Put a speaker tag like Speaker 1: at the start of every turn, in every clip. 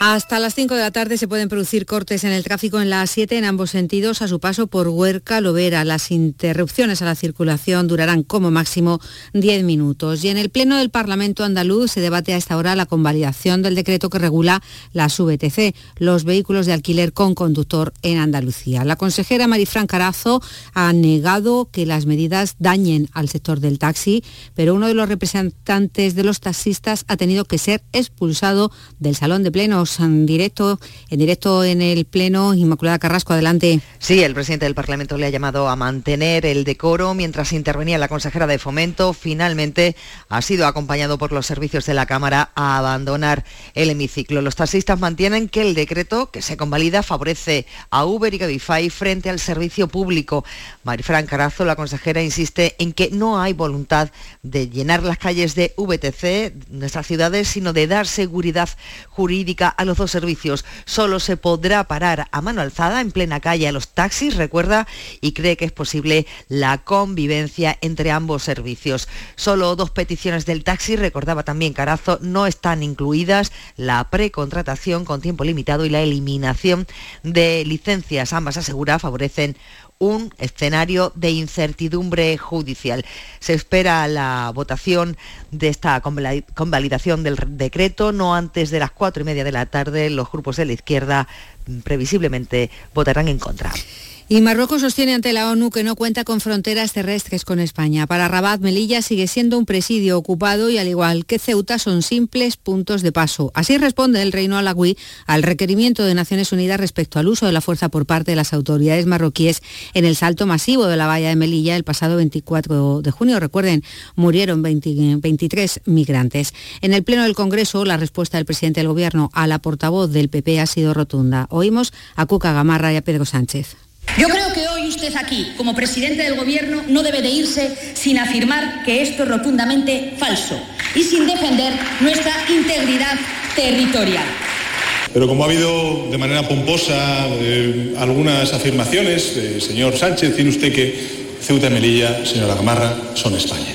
Speaker 1: Hasta las 5 de la tarde se pueden producir cortes en el tráfico en la A7 en ambos sentidos a su paso por Huerca Lovera. Las interrupciones a la circulación durarán como máximo 10 minutos. Y en el Pleno del Parlamento andaluz se debate a esta hora la convalidación del decreto que regula las VTC, los vehículos de alquiler con conductor en Andalucía. La consejera Marifran Carazo ha negado que las medidas dañen al sector del taxi, pero uno de los representantes de los taxistas ha tenido que ser expulsado del salón de plenos en directo, en directo en el Pleno. Inmaculada Carrasco, adelante.
Speaker 2: Sí, el presidente del Parlamento le ha llamado a mantener el decoro mientras intervenía la consejera de Fomento. Finalmente ha sido acompañado por los servicios de la Cámara a abandonar el hemiciclo. Los taxistas mantienen que el decreto que se convalida favorece a Uber y Cabify frente al servicio público. Marifran Carazo, la consejera, insiste en que no hay voluntad de llenar las calles de VTC, nuestras ciudades, sino de dar seguridad jurídica a los dos servicios. Solo se podrá parar a mano alzada en plena calle a los taxis, recuerda, y cree que es posible la convivencia entre ambos servicios. Solo dos peticiones del taxi, recordaba también Carazo, no están incluidas la precontratación con tiempo limitado y la eliminación de licencias. Ambas asegura favorecen un escenario de incertidumbre judicial. Se espera la votación de esta convalidación del decreto no antes de las cuatro y media de la tarde. Los grupos de la izquierda mm, previsiblemente votarán en contra.
Speaker 1: Y Marruecos sostiene ante la ONU que no cuenta con fronteras terrestres con España. Para Rabat, Melilla sigue siendo un presidio ocupado y al igual que Ceuta son simples puntos de paso. Así responde el Reino Alagüí al requerimiento de Naciones Unidas respecto al uso de la fuerza por parte de las autoridades marroquíes en el salto masivo de la valla de Melilla el pasado 24 de junio. Recuerden, murieron 23 migrantes. En el Pleno del Congreso, la respuesta del presidente del Gobierno a la portavoz del PP ha sido rotunda. Oímos a Cuca Gamarra y a Pedro Sánchez.
Speaker 3: Yo creo que hoy usted aquí, como presidente del Gobierno, no debe de irse sin afirmar que esto es rotundamente falso y sin defender nuestra integridad territorial.
Speaker 4: Pero como ha habido de manera pomposa eh, algunas afirmaciones, señor Sánchez, tiene usted que Ceuta y Melilla, señora Gamarra, son España.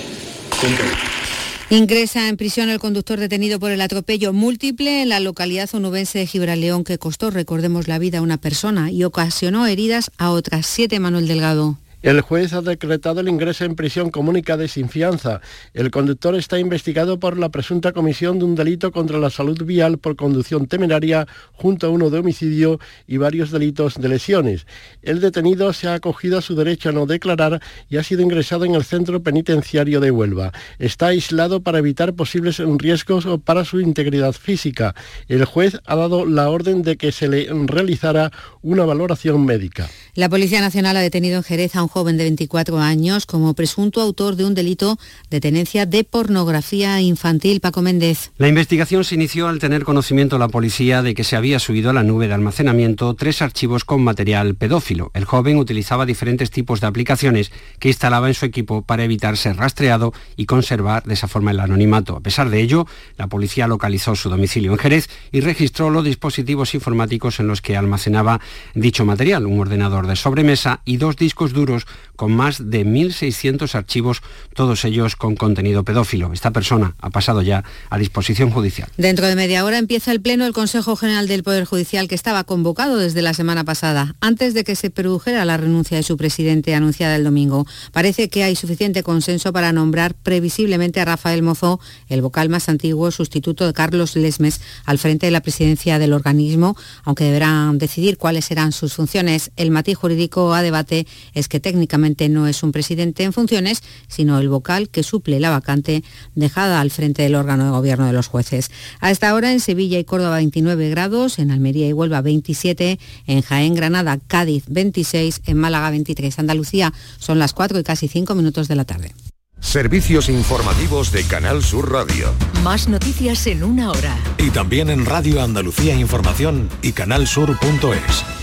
Speaker 1: Ingresa en prisión el conductor detenido por el atropello múltiple en la localidad onubense de Gibraleón que costó, recordemos, la vida a una persona y ocasionó heridas a otras siete. Manuel Delgado.
Speaker 5: El juez ha decretado el ingreso en prisión comunicada sin fianza. El conductor está investigado por la presunta comisión de un delito contra la salud vial por conducción temeraria junto a uno de homicidio y varios delitos de lesiones. El detenido se ha acogido a su derecho a no declarar y ha sido ingresado en el centro penitenciario de Huelva. Está aislado para evitar posibles riesgos para su integridad física. El juez ha dado la orden de que se le realizara una valoración médica.
Speaker 1: La Policía Nacional ha detenido en Jerez a un joven de 24 años como presunto autor de un delito de tenencia de pornografía infantil. Paco Méndez.
Speaker 6: La investigación se inició al tener conocimiento la policía de que se había subido a la nube de almacenamiento tres archivos con material pedófilo. El joven utilizaba diferentes tipos de aplicaciones que instalaba en su equipo para evitar ser rastreado y conservar de esa forma el anonimato. A pesar de ello, la policía localizó su domicilio en Jerez y registró los dispositivos informáticos en los que almacenaba dicho material, un ordenador de sobremesa y dos discos duros con más de 1.600 archivos, todos ellos con contenido pedófilo. Esta persona ha pasado ya a disposición judicial.
Speaker 1: Dentro de media hora empieza el pleno del Consejo General del Poder Judicial que estaba convocado desde la semana pasada, antes de que se produjera la renuncia de su presidente anunciada el domingo. Parece que hay suficiente consenso para nombrar previsiblemente a Rafael Mozo, el vocal más antiguo, sustituto de Carlos Lesmes, al frente de la presidencia del organismo, aunque deberán decidir cuáles serán sus funciones. El matiz jurídico a debate es que técnicamente no es un presidente en funciones, sino el vocal que suple la vacante dejada al frente del órgano de gobierno de los jueces. A esta hora en Sevilla y Córdoba 29 grados, en Almería y Huelva 27, en Jaén, Granada, Cádiz 26, en Málaga 23. Andalucía son las 4 y casi 5 minutos de la tarde.
Speaker 7: Servicios informativos de Canal Sur Radio.
Speaker 8: Más noticias en una hora.
Speaker 7: Y también en Radio Andalucía Información y canalsur.es.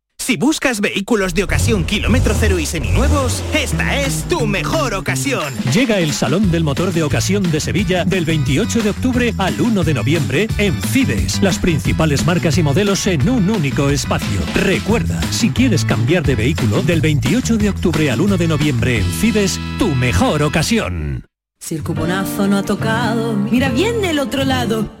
Speaker 9: Si buscas vehículos de ocasión kilómetro cero y seminuevos, esta es tu mejor ocasión.
Speaker 10: Llega el Salón del Motor de Ocasión de Sevilla del 28 de octubre al 1 de noviembre en Fides. Las principales marcas y modelos en un único espacio. Recuerda, si quieres cambiar de vehículo, del 28 de octubre al 1 de noviembre en Fides, tu mejor ocasión.
Speaker 11: Si el cuponazo no ha tocado, mira bien del otro lado.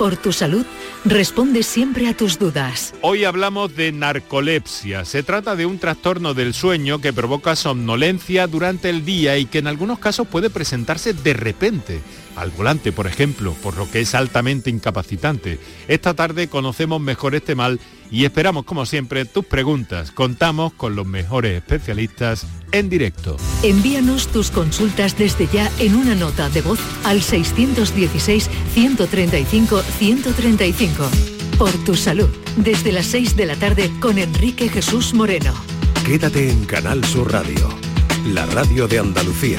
Speaker 8: por tu salud, responde siempre a tus dudas.
Speaker 12: Hoy hablamos de narcolepsia. Se trata de un trastorno del sueño que provoca somnolencia durante el día y que en algunos casos puede presentarse de repente, al volante por ejemplo, por lo que es altamente incapacitante. Esta tarde conocemos mejor este mal y esperamos como siempre tus preguntas. Contamos con los mejores especialistas en directo.
Speaker 8: Envíanos tus consultas desde ya en una nota de voz al 616-135-135. Por tu salud, desde las 6 de la tarde con Enrique Jesús Moreno.
Speaker 7: Quédate en Canal Sur Radio, la radio de Andalucía.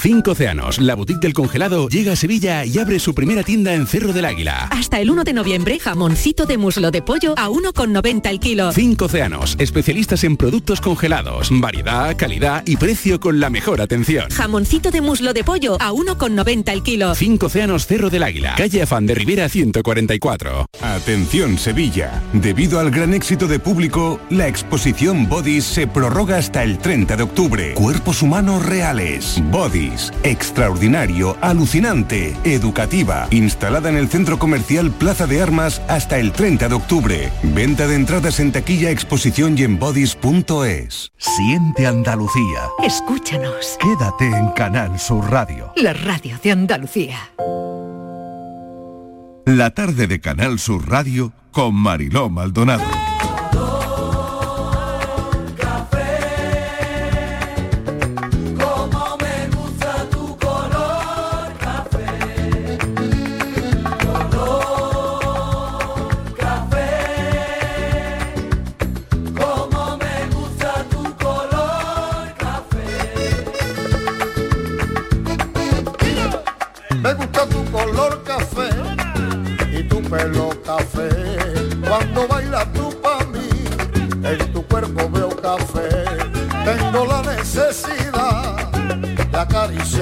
Speaker 13: Cinco Océanos, la boutique del congelado, llega a Sevilla y abre su primera tienda en Cerro del Águila.
Speaker 14: Hasta el 1 de noviembre, jamoncito de muslo de pollo a 1,90 el kilo.
Speaker 13: Cinco Océanos, especialistas en productos congelados, variedad, calidad y precio con la mejor atención.
Speaker 14: Jamoncito de muslo de pollo a 1,90 el kilo.
Speaker 13: Cinco Océanos Cerro del Águila, calle Afán de Rivera 144.
Speaker 15: Atención Sevilla, debido al gran éxito de público, la exposición Bodies se prorroga hasta el 30 de octubre. Cuerpos humanos reales. Bodies extraordinario, alucinante, educativa, instalada en el centro comercial Plaza de Armas hasta el 30 de octubre. Venta de entradas en taquilla, exposición y en bodies.es.
Speaker 16: Siente Andalucía.
Speaker 8: Escúchanos.
Speaker 16: Quédate en Canal Sur Radio.
Speaker 8: La radio de Andalucía.
Speaker 16: La tarde de Canal Sur Radio con Mariló Maldonado.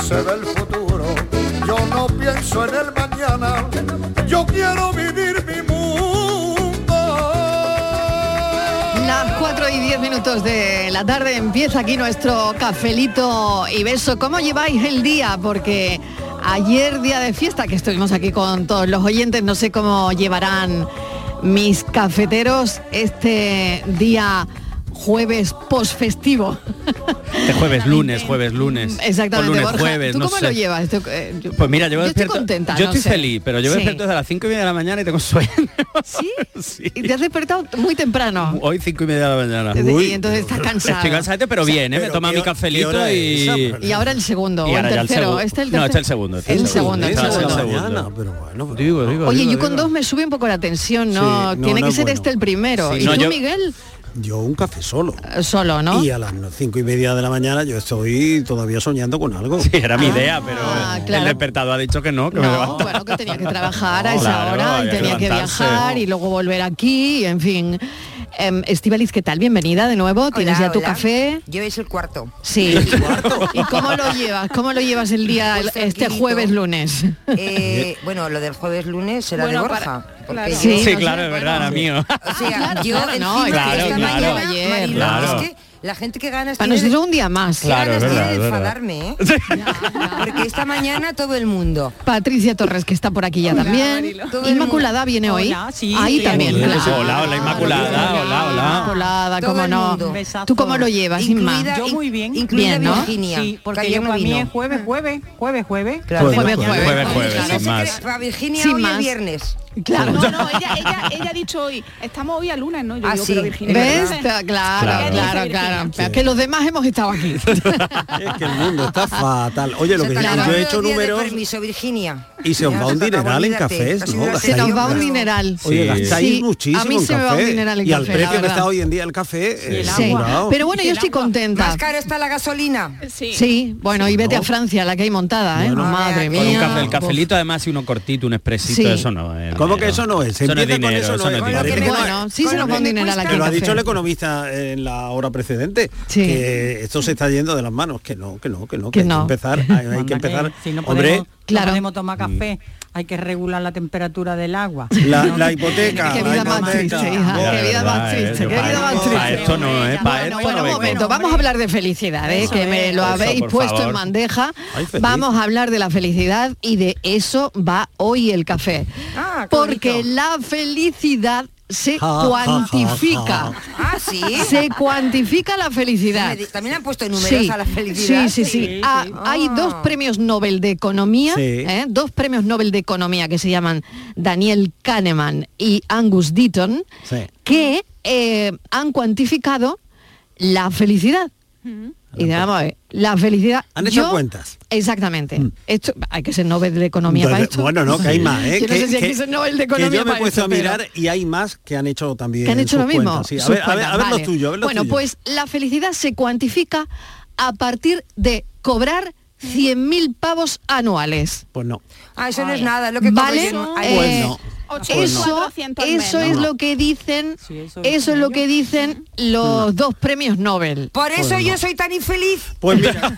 Speaker 17: Dicen que se ve el futuro. Yo no pienso en el mañana. Yo quiero vivir mi mundo.
Speaker 18: Las 4 y 10 minutos de la tarde empieza aquí nuestro cafelito y beso. ¿Cómo lleváis el día? Porque ayer día de fiesta que estuvimos aquí con todos los oyentes, no sé cómo llevarán mis cafeteros este día jueves posfestivo.
Speaker 19: Este jueves, lunes, jueves, lunes. Mm,
Speaker 18: exactamente.
Speaker 19: Jueves,
Speaker 18: ¿Tú
Speaker 19: no
Speaker 18: cómo lo llevas? Eh,
Speaker 19: pues mira, yo,
Speaker 18: yo estoy contenta.
Speaker 19: Yo estoy feliz, pero yo me
Speaker 18: sí.
Speaker 19: despierto desde las 5 y media de la mañana y tengo sueño.
Speaker 18: ¿Sí? Y te has despertado muy temprano.
Speaker 19: Hoy 5 y media de la mañana.
Speaker 18: Entonces estás cansado.
Speaker 19: Estoy cansado, pero bien, ¿eh?
Speaker 18: Pero
Speaker 19: me
Speaker 18: toma
Speaker 19: mi cafelito y...
Speaker 18: Y ahora el segundo, o el tercero. Este el.
Speaker 19: No, este el segundo. Este
Speaker 18: el segundo. Segundo. Oye, yo con dos me sube un poco la tensión, ¿no? Tiene que ser este el primero. ¿Y tú, Miguel?
Speaker 20: Yo un café solo.
Speaker 18: Eh, solo, ¿no?
Speaker 20: Y a las cinco y media de la mañana yo estoy todavía soñando con algo.
Speaker 19: Sí, era mi ah, idea, pero
Speaker 18: ah,
Speaker 19: el,
Speaker 18: claro.
Speaker 19: el despertador ha dicho que no, que
Speaker 18: no. Bueno, que tenía que trabajar a esa hora y tenía que viajar y luego volver aquí, y en fin. Em, Estivaliz, eh, ¿qué tal? Bienvenida de nuevo. ¿Tienes
Speaker 21: hola,
Speaker 18: ya tu café?
Speaker 21: Yo es el cuarto.
Speaker 18: Sí. ¿El cuarto? ¿Y cómo lo llevas? ¿Cómo lo llevas el día
Speaker 21: pues
Speaker 18: este jueves lunes?
Speaker 21: Eh, bueno, lo del jueves lunes será
Speaker 18: bueno,
Speaker 21: de Borja. Para,
Speaker 18: claro.
Speaker 21: Sí,
Speaker 19: sí
Speaker 18: no
Speaker 19: claro, es verdad, era mío.
Speaker 21: O sea,
Speaker 18: claro,
Speaker 21: yo
Speaker 18: claro, no,
Speaker 21: esta
Speaker 19: claro,
Speaker 21: mañana,
Speaker 18: ayer,
Speaker 21: es que la gente que ganas
Speaker 18: Para tiene nosotros un día más.
Speaker 19: Claro, ganas verdad, tiene de
Speaker 21: enfadarme, ¿eh? no, no. Porque esta mañana todo el mundo.
Speaker 18: Patricia Torres, que está por aquí ya
Speaker 21: hola, también.
Speaker 18: Inmaculada viene hoy.
Speaker 22: Hola, sí,
Speaker 18: Ahí
Speaker 22: sí,
Speaker 18: también.
Speaker 19: Hola, hola, hola, Inmaculada, hola, hola.
Speaker 18: Inmaculada, cómo no. ¿Tú cómo lo llevas, Inma?
Speaker 22: Yo muy bien.
Speaker 21: Incluida
Speaker 18: bien, ¿no?
Speaker 21: Virginia.
Speaker 22: Sí, porque yo para mí es jueves, jueves, jueves, jueves.
Speaker 21: Claro,
Speaker 18: jueves, jueves.
Speaker 19: Jueves, jueves, sin más.
Speaker 21: Para Virginia hoy es viernes.
Speaker 18: Claro.
Speaker 22: No, no, ella, ella, ella ha dicho hoy, estamos hoy a lunes, ¿no? Yo digo, pero ah, Virginia.
Speaker 18: ¿Ves? Claro, claro,
Speaker 19: claro
Speaker 18: claro, que los demás hemos estado aquí.
Speaker 20: es que el mundo está fatal. Oye, lo que yo he hecho números...
Speaker 21: Permiso, Virginia.
Speaker 20: Y se os va un dineral en cafés, ¿no?
Speaker 18: Se nos va un dineral.
Speaker 20: Oye, gastáis muchísimo
Speaker 18: A mí se me va un dineral en café,
Speaker 20: Y al precio que está hoy en día el café, eh,
Speaker 18: Pero bueno, yo estoy contenta.
Speaker 21: Más caro está la gasolina.
Speaker 22: Sí.
Speaker 18: bueno, y vete a Francia, la que hay montada, ¿eh? Madre mía.
Speaker 19: El cafelito, además, y uno cortito, un expresito, eso no es.
Speaker 20: ¿Cómo que eso no es?
Speaker 18: Bueno, sí se nos va un dineral aquí.
Speaker 20: Lo ha dicho el economista en la hora precedente
Speaker 18: precedente.
Speaker 20: Que esto se está yendo de las manos, que no, que no, que no,
Speaker 18: que,
Speaker 20: no. Hay que empezar, hay, que empezar.
Speaker 22: Si no podemos,
Speaker 18: claro.
Speaker 22: no podemos tomar mm. café. Hay que regular la temperatura del agua.
Speaker 20: La, hipoteca.
Speaker 18: Qué vida más triste. Qué vida más
Speaker 19: eh,
Speaker 18: triste.
Speaker 19: No,
Speaker 18: bueno, un momento. Vamos a hablar de felicidad, eh, que me lo habéis puesto en bandeja. Vamos a hablar de la felicidad y de eso va hoy el café.
Speaker 21: Ah,
Speaker 18: Porque la felicidad se cuantifica.
Speaker 21: ah.
Speaker 18: Se cuantifica la felicidad.
Speaker 21: También han puesto números a la felicidad.
Speaker 18: Sí, sí, sí. Ah, hay ah. dos premios Nobel de Economía, ¿eh? dos premios Nobel de Economía que se llaman Daniel Kahneman y Angus Deaton, que eh, han cuantificado la felicidad. Mm. Y digamos, eh, la felicidad.
Speaker 20: ¿Han hecho cuentas?
Speaker 18: Exactamente. Mm. Esto, hay que ser Nobel de Economía
Speaker 20: Entonces. Bueno, no, que hay más, ¿eh?
Speaker 18: Yo no sé si hay
Speaker 20: que
Speaker 18: ser Nobel de Economía
Speaker 20: me he puesto a mirar y hay más que han hecho también.
Speaker 18: Han hecho lo mismo.
Speaker 20: Ver, tuyo.
Speaker 18: Bueno, pues la felicidad se cuantifica a partir de cobrar 100.000 pavos anuales.
Speaker 20: Pues no.
Speaker 21: Ah, eso no es nada, lo que
Speaker 18: ¿Vale?
Speaker 21: Pues no.
Speaker 18: Eh,
Speaker 20: pues
Speaker 18: eso, eso es lo que dicen,
Speaker 22: eso
Speaker 18: es lo que dicen los dos premios Nobel.
Speaker 21: Por eso
Speaker 20: pues
Speaker 21: yo soy tan infeliz.
Speaker 20: Pues mira,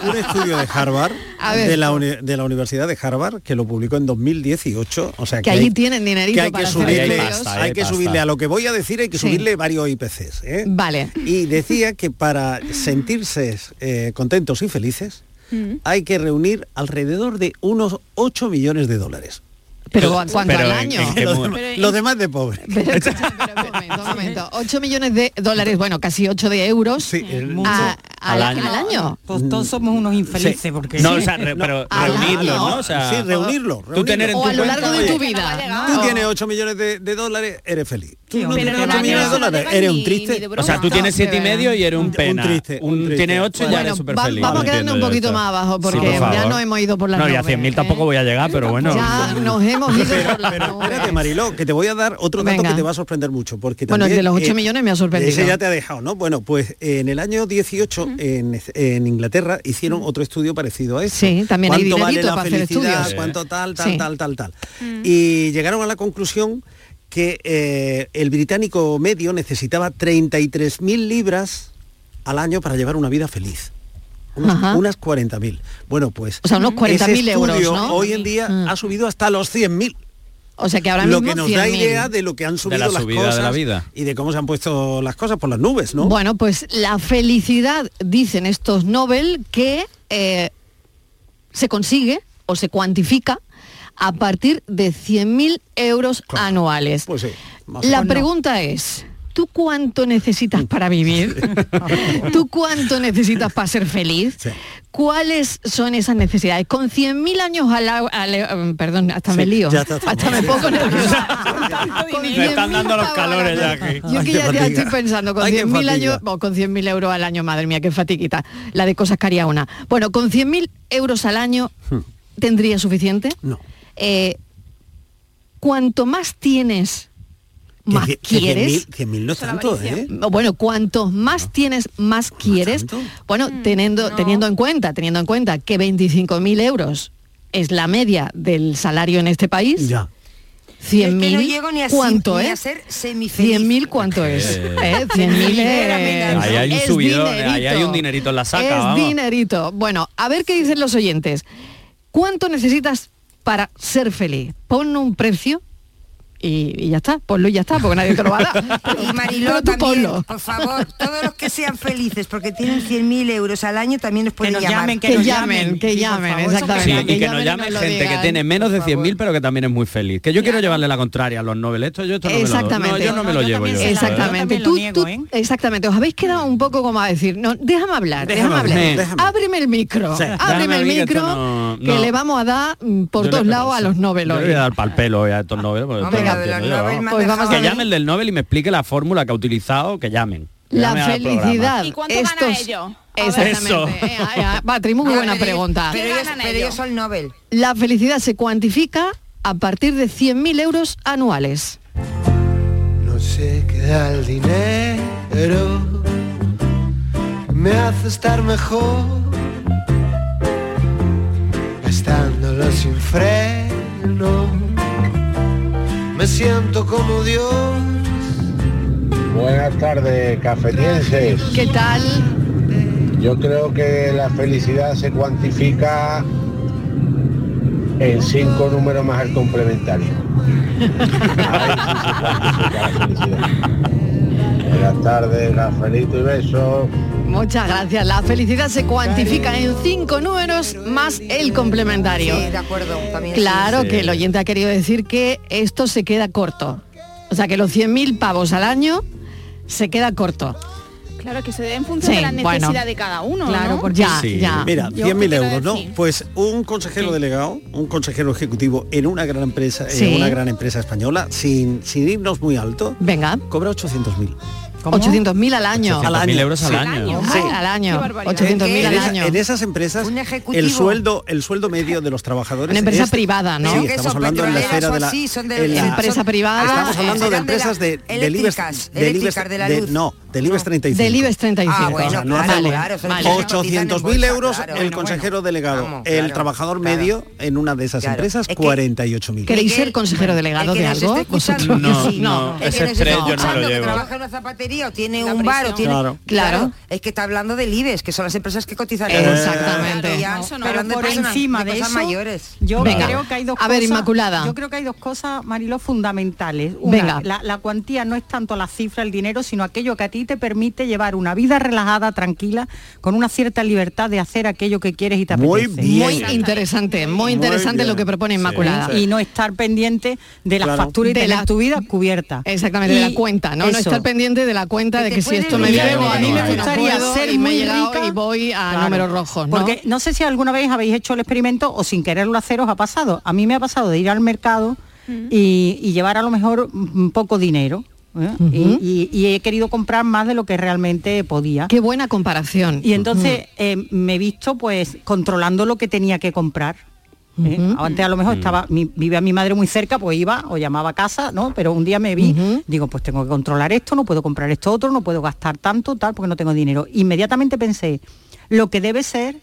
Speaker 20: un estudio de Harvard, de la, Universidad de Harvard, que lo publicó en 2018. O sea
Speaker 18: que,
Speaker 20: ahí
Speaker 18: tienen dinerito.
Speaker 20: Que hay,
Speaker 18: para
Speaker 20: que subirle,
Speaker 19: hay
Speaker 20: que subirle a lo que voy a decir, hay que subirle varios IPCs. ¿eh?
Speaker 18: Vale.
Speaker 20: Y decía que para sentirse eh, contentos y felices, mm. hay que reunir alrededor de unos 8 millones de dólares.
Speaker 18: Pero ¿cuánto
Speaker 19: pero
Speaker 18: al año?
Speaker 19: En, en
Speaker 20: demás, demás de pobre.
Speaker 18: Pero, pero un momento, un momento. 8 millones de dólares, bueno, casi 8 de euros
Speaker 20: sí,
Speaker 18: a, al,
Speaker 19: año.
Speaker 18: al, año.
Speaker 22: Pues todos mm. somos unos infelices
Speaker 20: sí.
Speaker 22: porque...
Speaker 19: No, o sea, re, pero
Speaker 18: no,
Speaker 19: reunirlo, ¿no? O sea,
Speaker 20: sí, reunirlo. reunirlo.
Speaker 19: Tú tener en
Speaker 18: o
Speaker 19: tu
Speaker 18: a lo largo
Speaker 19: cuenta,
Speaker 18: de tu vida.
Speaker 20: Tú tienes 8 millones de, de dólares, eres feliz. Tú no tienes 8 millones de dólares, eres un triste.
Speaker 19: O sea, tú tienes 7 y medio y eres un
Speaker 20: pena. Un triste. Un,
Speaker 19: tienes 8 y ya eres súper feliz.
Speaker 18: Vamos a quedarnos un poquito más abajo porque ya no hemos ido por la
Speaker 19: No, y a 100.000 tampoco voy a llegar, pero bueno.
Speaker 18: Ya nos hemos ido
Speaker 20: pero. Espérate, Mariló, que te voy a dar otro dato que te va a sorprender mucho. Porque
Speaker 18: bueno, el de los
Speaker 20: eh, 8
Speaker 18: millones me ha sorprendido.
Speaker 20: Ese ya te ha dejado, ¿no? Bueno, pues en el año 18 en, Inglaterra hicieron otro estudio parecido a eso.
Speaker 18: Sí, también hay
Speaker 20: dinerito vale la
Speaker 18: para.
Speaker 20: Cuánto tal, tal, tal, tal, tal. Mm. Y llegaron a la conclusión que eh, el británico medio necesitaba 33.000 libras al año para llevar una vida feliz unos, unas 40.000. Bueno, pues...
Speaker 18: O sea, unos 40.000 euros,
Speaker 20: hoy en día
Speaker 18: mm.
Speaker 20: ha subido hasta los 100.000.
Speaker 18: O sea que ahora mismo lo
Speaker 20: que nos da idea de lo que han subido de
Speaker 19: la
Speaker 20: las
Speaker 19: cosas de la vida.
Speaker 20: y de cómo se han puesto las cosas por las nubes, ¿no?
Speaker 18: Bueno, pues la felicidad, dicen estos Nobel, que eh, se consigue o se cuantifica a partir de 100.000 euros anuales.
Speaker 20: Pues sí,
Speaker 18: la pregunta es, ¿tú cuánto necesitas para vivir? ¿Tú cuánto necesitas para ser feliz? ¿Cuáles son esas necesidades? Con 100.000 años al, al- eh, perdón, hasta me lío,
Speaker 20: ya está, está
Speaker 18: hasta me pongo nerviosa.
Speaker 19: Me están
Speaker 18: 100.000
Speaker 19: dando los calores ya aquí.
Speaker 18: Yo que ya, estoy pensando, con
Speaker 20: Ay, qué
Speaker 18: 100.000
Speaker 20: fatiga.
Speaker 18: años, o con 100.000 euros al año, madre mía, qué fatiguita. La de cosas que haría una. Bueno, con 100.000 euros al año, ¿tendría suficiente?
Speaker 20: No.
Speaker 18: Eh, cuanto más tienes, más
Speaker 20: Que- que
Speaker 18: quieres.
Speaker 20: 100.000 100.000 no es tanto, ¿eh?
Speaker 18: Bueno, cuantos más tienes, más quieres. Bueno, teniendo, teniendo en cuenta, teniendo en cuenta que 25.000 euros es la media del salario en este país.
Speaker 20: Ya.
Speaker 18: 100.000,
Speaker 21: Es que no llego ni a,
Speaker 18: ¿cuánto
Speaker 21: ni
Speaker 18: es?
Speaker 21: a ser semifeliz.
Speaker 18: 100.000, ¿cuánto es?
Speaker 19: Eh.
Speaker 18: ¿Eh? 100.000 es...
Speaker 19: Ahí hay un
Speaker 18: es
Speaker 19: ahí hay
Speaker 18: dinerito.
Speaker 19: un dinerito en la saca,
Speaker 18: Es
Speaker 19: vamos.
Speaker 18: dinerito. Bueno, a ver qué dicen los oyentes. ¿Cuánto necesitas para ser feliz? Pon un precio y, y ya está. Ponlo y ya está, porque nadie te lo va a dar.
Speaker 21: Y Mariló
Speaker 18: Pero tú
Speaker 21: también,
Speaker 18: ponlo.
Speaker 21: por favor, todos los que sean felices porque tienen 100.000 euros al año también nos pueden
Speaker 22: nos
Speaker 21: llamar.
Speaker 22: llamen,
Speaker 18: Que, llamen, que llamen, exactamente.
Speaker 19: Sí, y que nos
Speaker 18: llamen
Speaker 19: gente que
Speaker 18: digan.
Speaker 19: tiene menos de 100.000 pero que también es muy feliz. Que yo quiero llevarle la contraria a los Nobel. Esto yo esto no me lo
Speaker 18: Exactamente.
Speaker 19: No, yo no me lo llevo yo.
Speaker 18: Exactamente. Tú- tú- Exactamente. Os habéis quedado un poco como a decir, no, déjame hablar, déjame,
Speaker 19: Déjame
Speaker 18: hablar.
Speaker 19: déjame.
Speaker 18: Ábreme el micro.
Speaker 19: Sí.
Speaker 18: Ábreme el
Speaker 19: que
Speaker 18: micro que le vamos a dar mm, por
Speaker 19: Yo
Speaker 18: todos lados a los Nobel
Speaker 19: Yo voy a dar pal pelo a estos Nobel.
Speaker 18: Lo de los Nobel han Pues vamos
Speaker 19: que
Speaker 18: ver.
Speaker 19: llamen del Nobel y me explique la fórmula que ha utilizado, que llamen.
Speaker 18: La
Speaker 19: llamen
Speaker 18: felicidad.
Speaker 23: ¿Y cuánto gana
Speaker 18: estos-
Speaker 23: ello?
Speaker 18: Exactamente.
Speaker 19: Eso.
Speaker 18: Eh, eh, eh, Patri, muy buena
Speaker 21: ellos-
Speaker 18: pregunta.
Speaker 21: Pero,
Speaker 23: ¿Qué
Speaker 21: ellos,
Speaker 23: ganan
Speaker 21: pero
Speaker 23: ellos?
Speaker 21: ellos son Nobel.
Speaker 18: La felicidad se cuantifica a partir de 100.000 euros anuales.
Speaker 24: No sé qué da el dinero, me hace estar mejor, gastándolo sin freno, me siento como Dios.
Speaker 25: Buenas tardes, cafetienses.
Speaker 18: ¿Qué tal?
Speaker 25: Yo creo que la felicidad se cuantifica en cinco números más el complementario. Ahí sí se cuantifica la felicidad. Buenas tardes, cafelito y besos.
Speaker 18: Muchas gracias. La felicidad se cuantifica en cinco números más el complementario.
Speaker 21: Sí, de acuerdo. También.
Speaker 18: Claro
Speaker 19: Sí.
Speaker 18: que el oyente ha querido decir que esto se queda corto. O sea que los 100.000 pavos al año se queda corto.
Speaker 23: Claro, que se dé en función
Speaker 18: Sí,
Speaker 23: de la
Speaker 18: bueno.
Speaker 23: necesidad de cada uno,
Speaker 18: Claro,
Speaker 23: ¿no?
Speaker 18: porque- Ya,
Speaker 19: Sí.
Speaker 18: ya.
Speaker 20: Mira,
Speaker 23: Yo
Speaker 20: 100.000
Speaker 23: quiero
Speaker 20: euros, ¿no? Pues un consejero delegado, un consejero ejecutivo en una gran empresa,
Speaker 18: Sí.
Speaker 20: en una gran empresa española, sin, sin irnos muy alto,
Speaker 18: Venga,
Speaker 20: cobra 800.000.
Speaker 18: 800.000 al año.
Speaker 19: 800.000 euros al año.
Speaker 18: Sí, al año.
Speaker 23: barbaridad.
Speaker 18: 800.000
Speaker 20: En,
Speaker 18: al año.
Speaker 20: en esas empresas,
Speaker 21: Un ejecutivo.
Speaker 20: el sueldo, el sueldo medio de los trabajadores.
Speaker 18: Una empresa
Speaker 20: es-
Speaker 18: privada, ¿no?
Speaker 20: Sí, estamos hablando en la
Speaker 21: petroleras
Speaker 20: esfera
Speaker 21: o
Speaker 20: de la
Speaker 21: son de-
Speaker 18: Empresa privada.
Speaker 20: Estamos hablando de
Speaker 21: de
Speaker 20: empresas de,
Speaker 21: de la luz.
Speaker 20: no, del IBEX 35.
Speaker 18: Del IBEX 35.
Speaker 21: Ah, bueno,
Speaker 20: O sea, no
Speaker 21: claro,
Speaker 20: hacemos
Speaker 21: claro, son
Speaker 18: Vale.
Speaker 21: empresas que cotizan en
Speaker 20: 800.000
Speaker 21: bolsa,
Speaker 20: euros
Speaker 21: claro,
Speaker 20: el
Speaker 21: bueno,
Speaker 20: consejero
Speaker 21: bueno.
Speaker 20: delegado,
Speaker 21: Vamos,
Speaker 20: el
Speaker 21: claro,
Speaker 20: trabajador
Speaker 21: claro.
Speaker 20: medio en una de esas
Speaker 21: Claro.
Speaker 20: empresas,
Speaker 21: Es que-
Speaker 20: 48.000.
Speaker 18: ¿Queréis ser consejero delegado de algo? Vosotros.
Speaker 19: No,
Speaker 21: sí,
Speaker 19: no,
Speaker 21: el que
Speaker 19: ese estrés yo no lo
Speaker 21: escuchando, que
Speaker 19: llevo.
Speaker 21: trabaja en una zapatería o tiene un bar o tiene
Speaker 20: Claro.
Speaker 18: Claro.
Speaker 21: es que está hablando del IBEX que son las empresas que cotizan.
Speaker 18: Exactamente.
Speaker 21: Pero
Speaker 22: por encima de,
Speaker 21: cosas
Speaker 22: eso,
Speaker 21: mayores
Speaker 22: yo creo que hay dos
Speaker 18: A ver,
Speaker 22: cosas.
Speaker 18: Inmaculada.
Speaker 22: Yo creo que hay dos cosas, Marilo, fundamentales. Una,
Speaker 18: Venga.
Speaker 22: La, la cuantía no es tanto la cifra, el dinero, sino aquello que a ti te permite llevar una vida relajada, tranquila, con una cierta libertad de hacer aquello que quieres y te
Speaker 20: Muy
Speaker 22: apetece.
Speaker 20: bien.
Speaker 18: Muy interesante, muy interesante lo que propone Inmaculada.
Speaker 20: Sí.
Speaker 22: Y no estar pendiente de las
Speaker 20: Claro.
Speaker 22: facturas y
Speaker 18: De
Speaker 22: tener
Speaker 18: la-
Speaker 22: tu vida cubierta.
Speaker 18: Exactamente, de la cuenta, ¿no? No estar pendiente de la cuenta de que si esto me debo,
Speaker 21: a mí me
Speaker 22: gustaría ser
Speaker 18: y me he
Speaker 22: muy
Speaker 18: llegado
Speaker 22: rica.
Speaker 18: y voy a
Speaker 22: Claro.
Speaker 18: números rojos, ¿no?
Speaker 22: Porque no sé si alguna vez habéis hecho el experimento o sin quererlo hacer os ha pasado. A mí me ha pasado de ir al mercado y, y llevar a lo mejor mm, poco dinero. ¿Eh? y, y- y he querido comprar más de lo que realmente podía.
Speaker 18: Qué buena comparación.
Speaker 22: Y entonces eh, me he visto pues controlando lo que tenía que comprar. ¿eh? Antes a lo mejor estaba, mi, vivía mi madre muy cerca, pues iba o llamaba a casa, ¿no? Pero un día me vi, digo, pues tengo que controlar esto, no puedo comprar esto otro, no puedo gastar tanto, tal, porque no tengo dinero. Inmediatamente pensé, lo que debe ser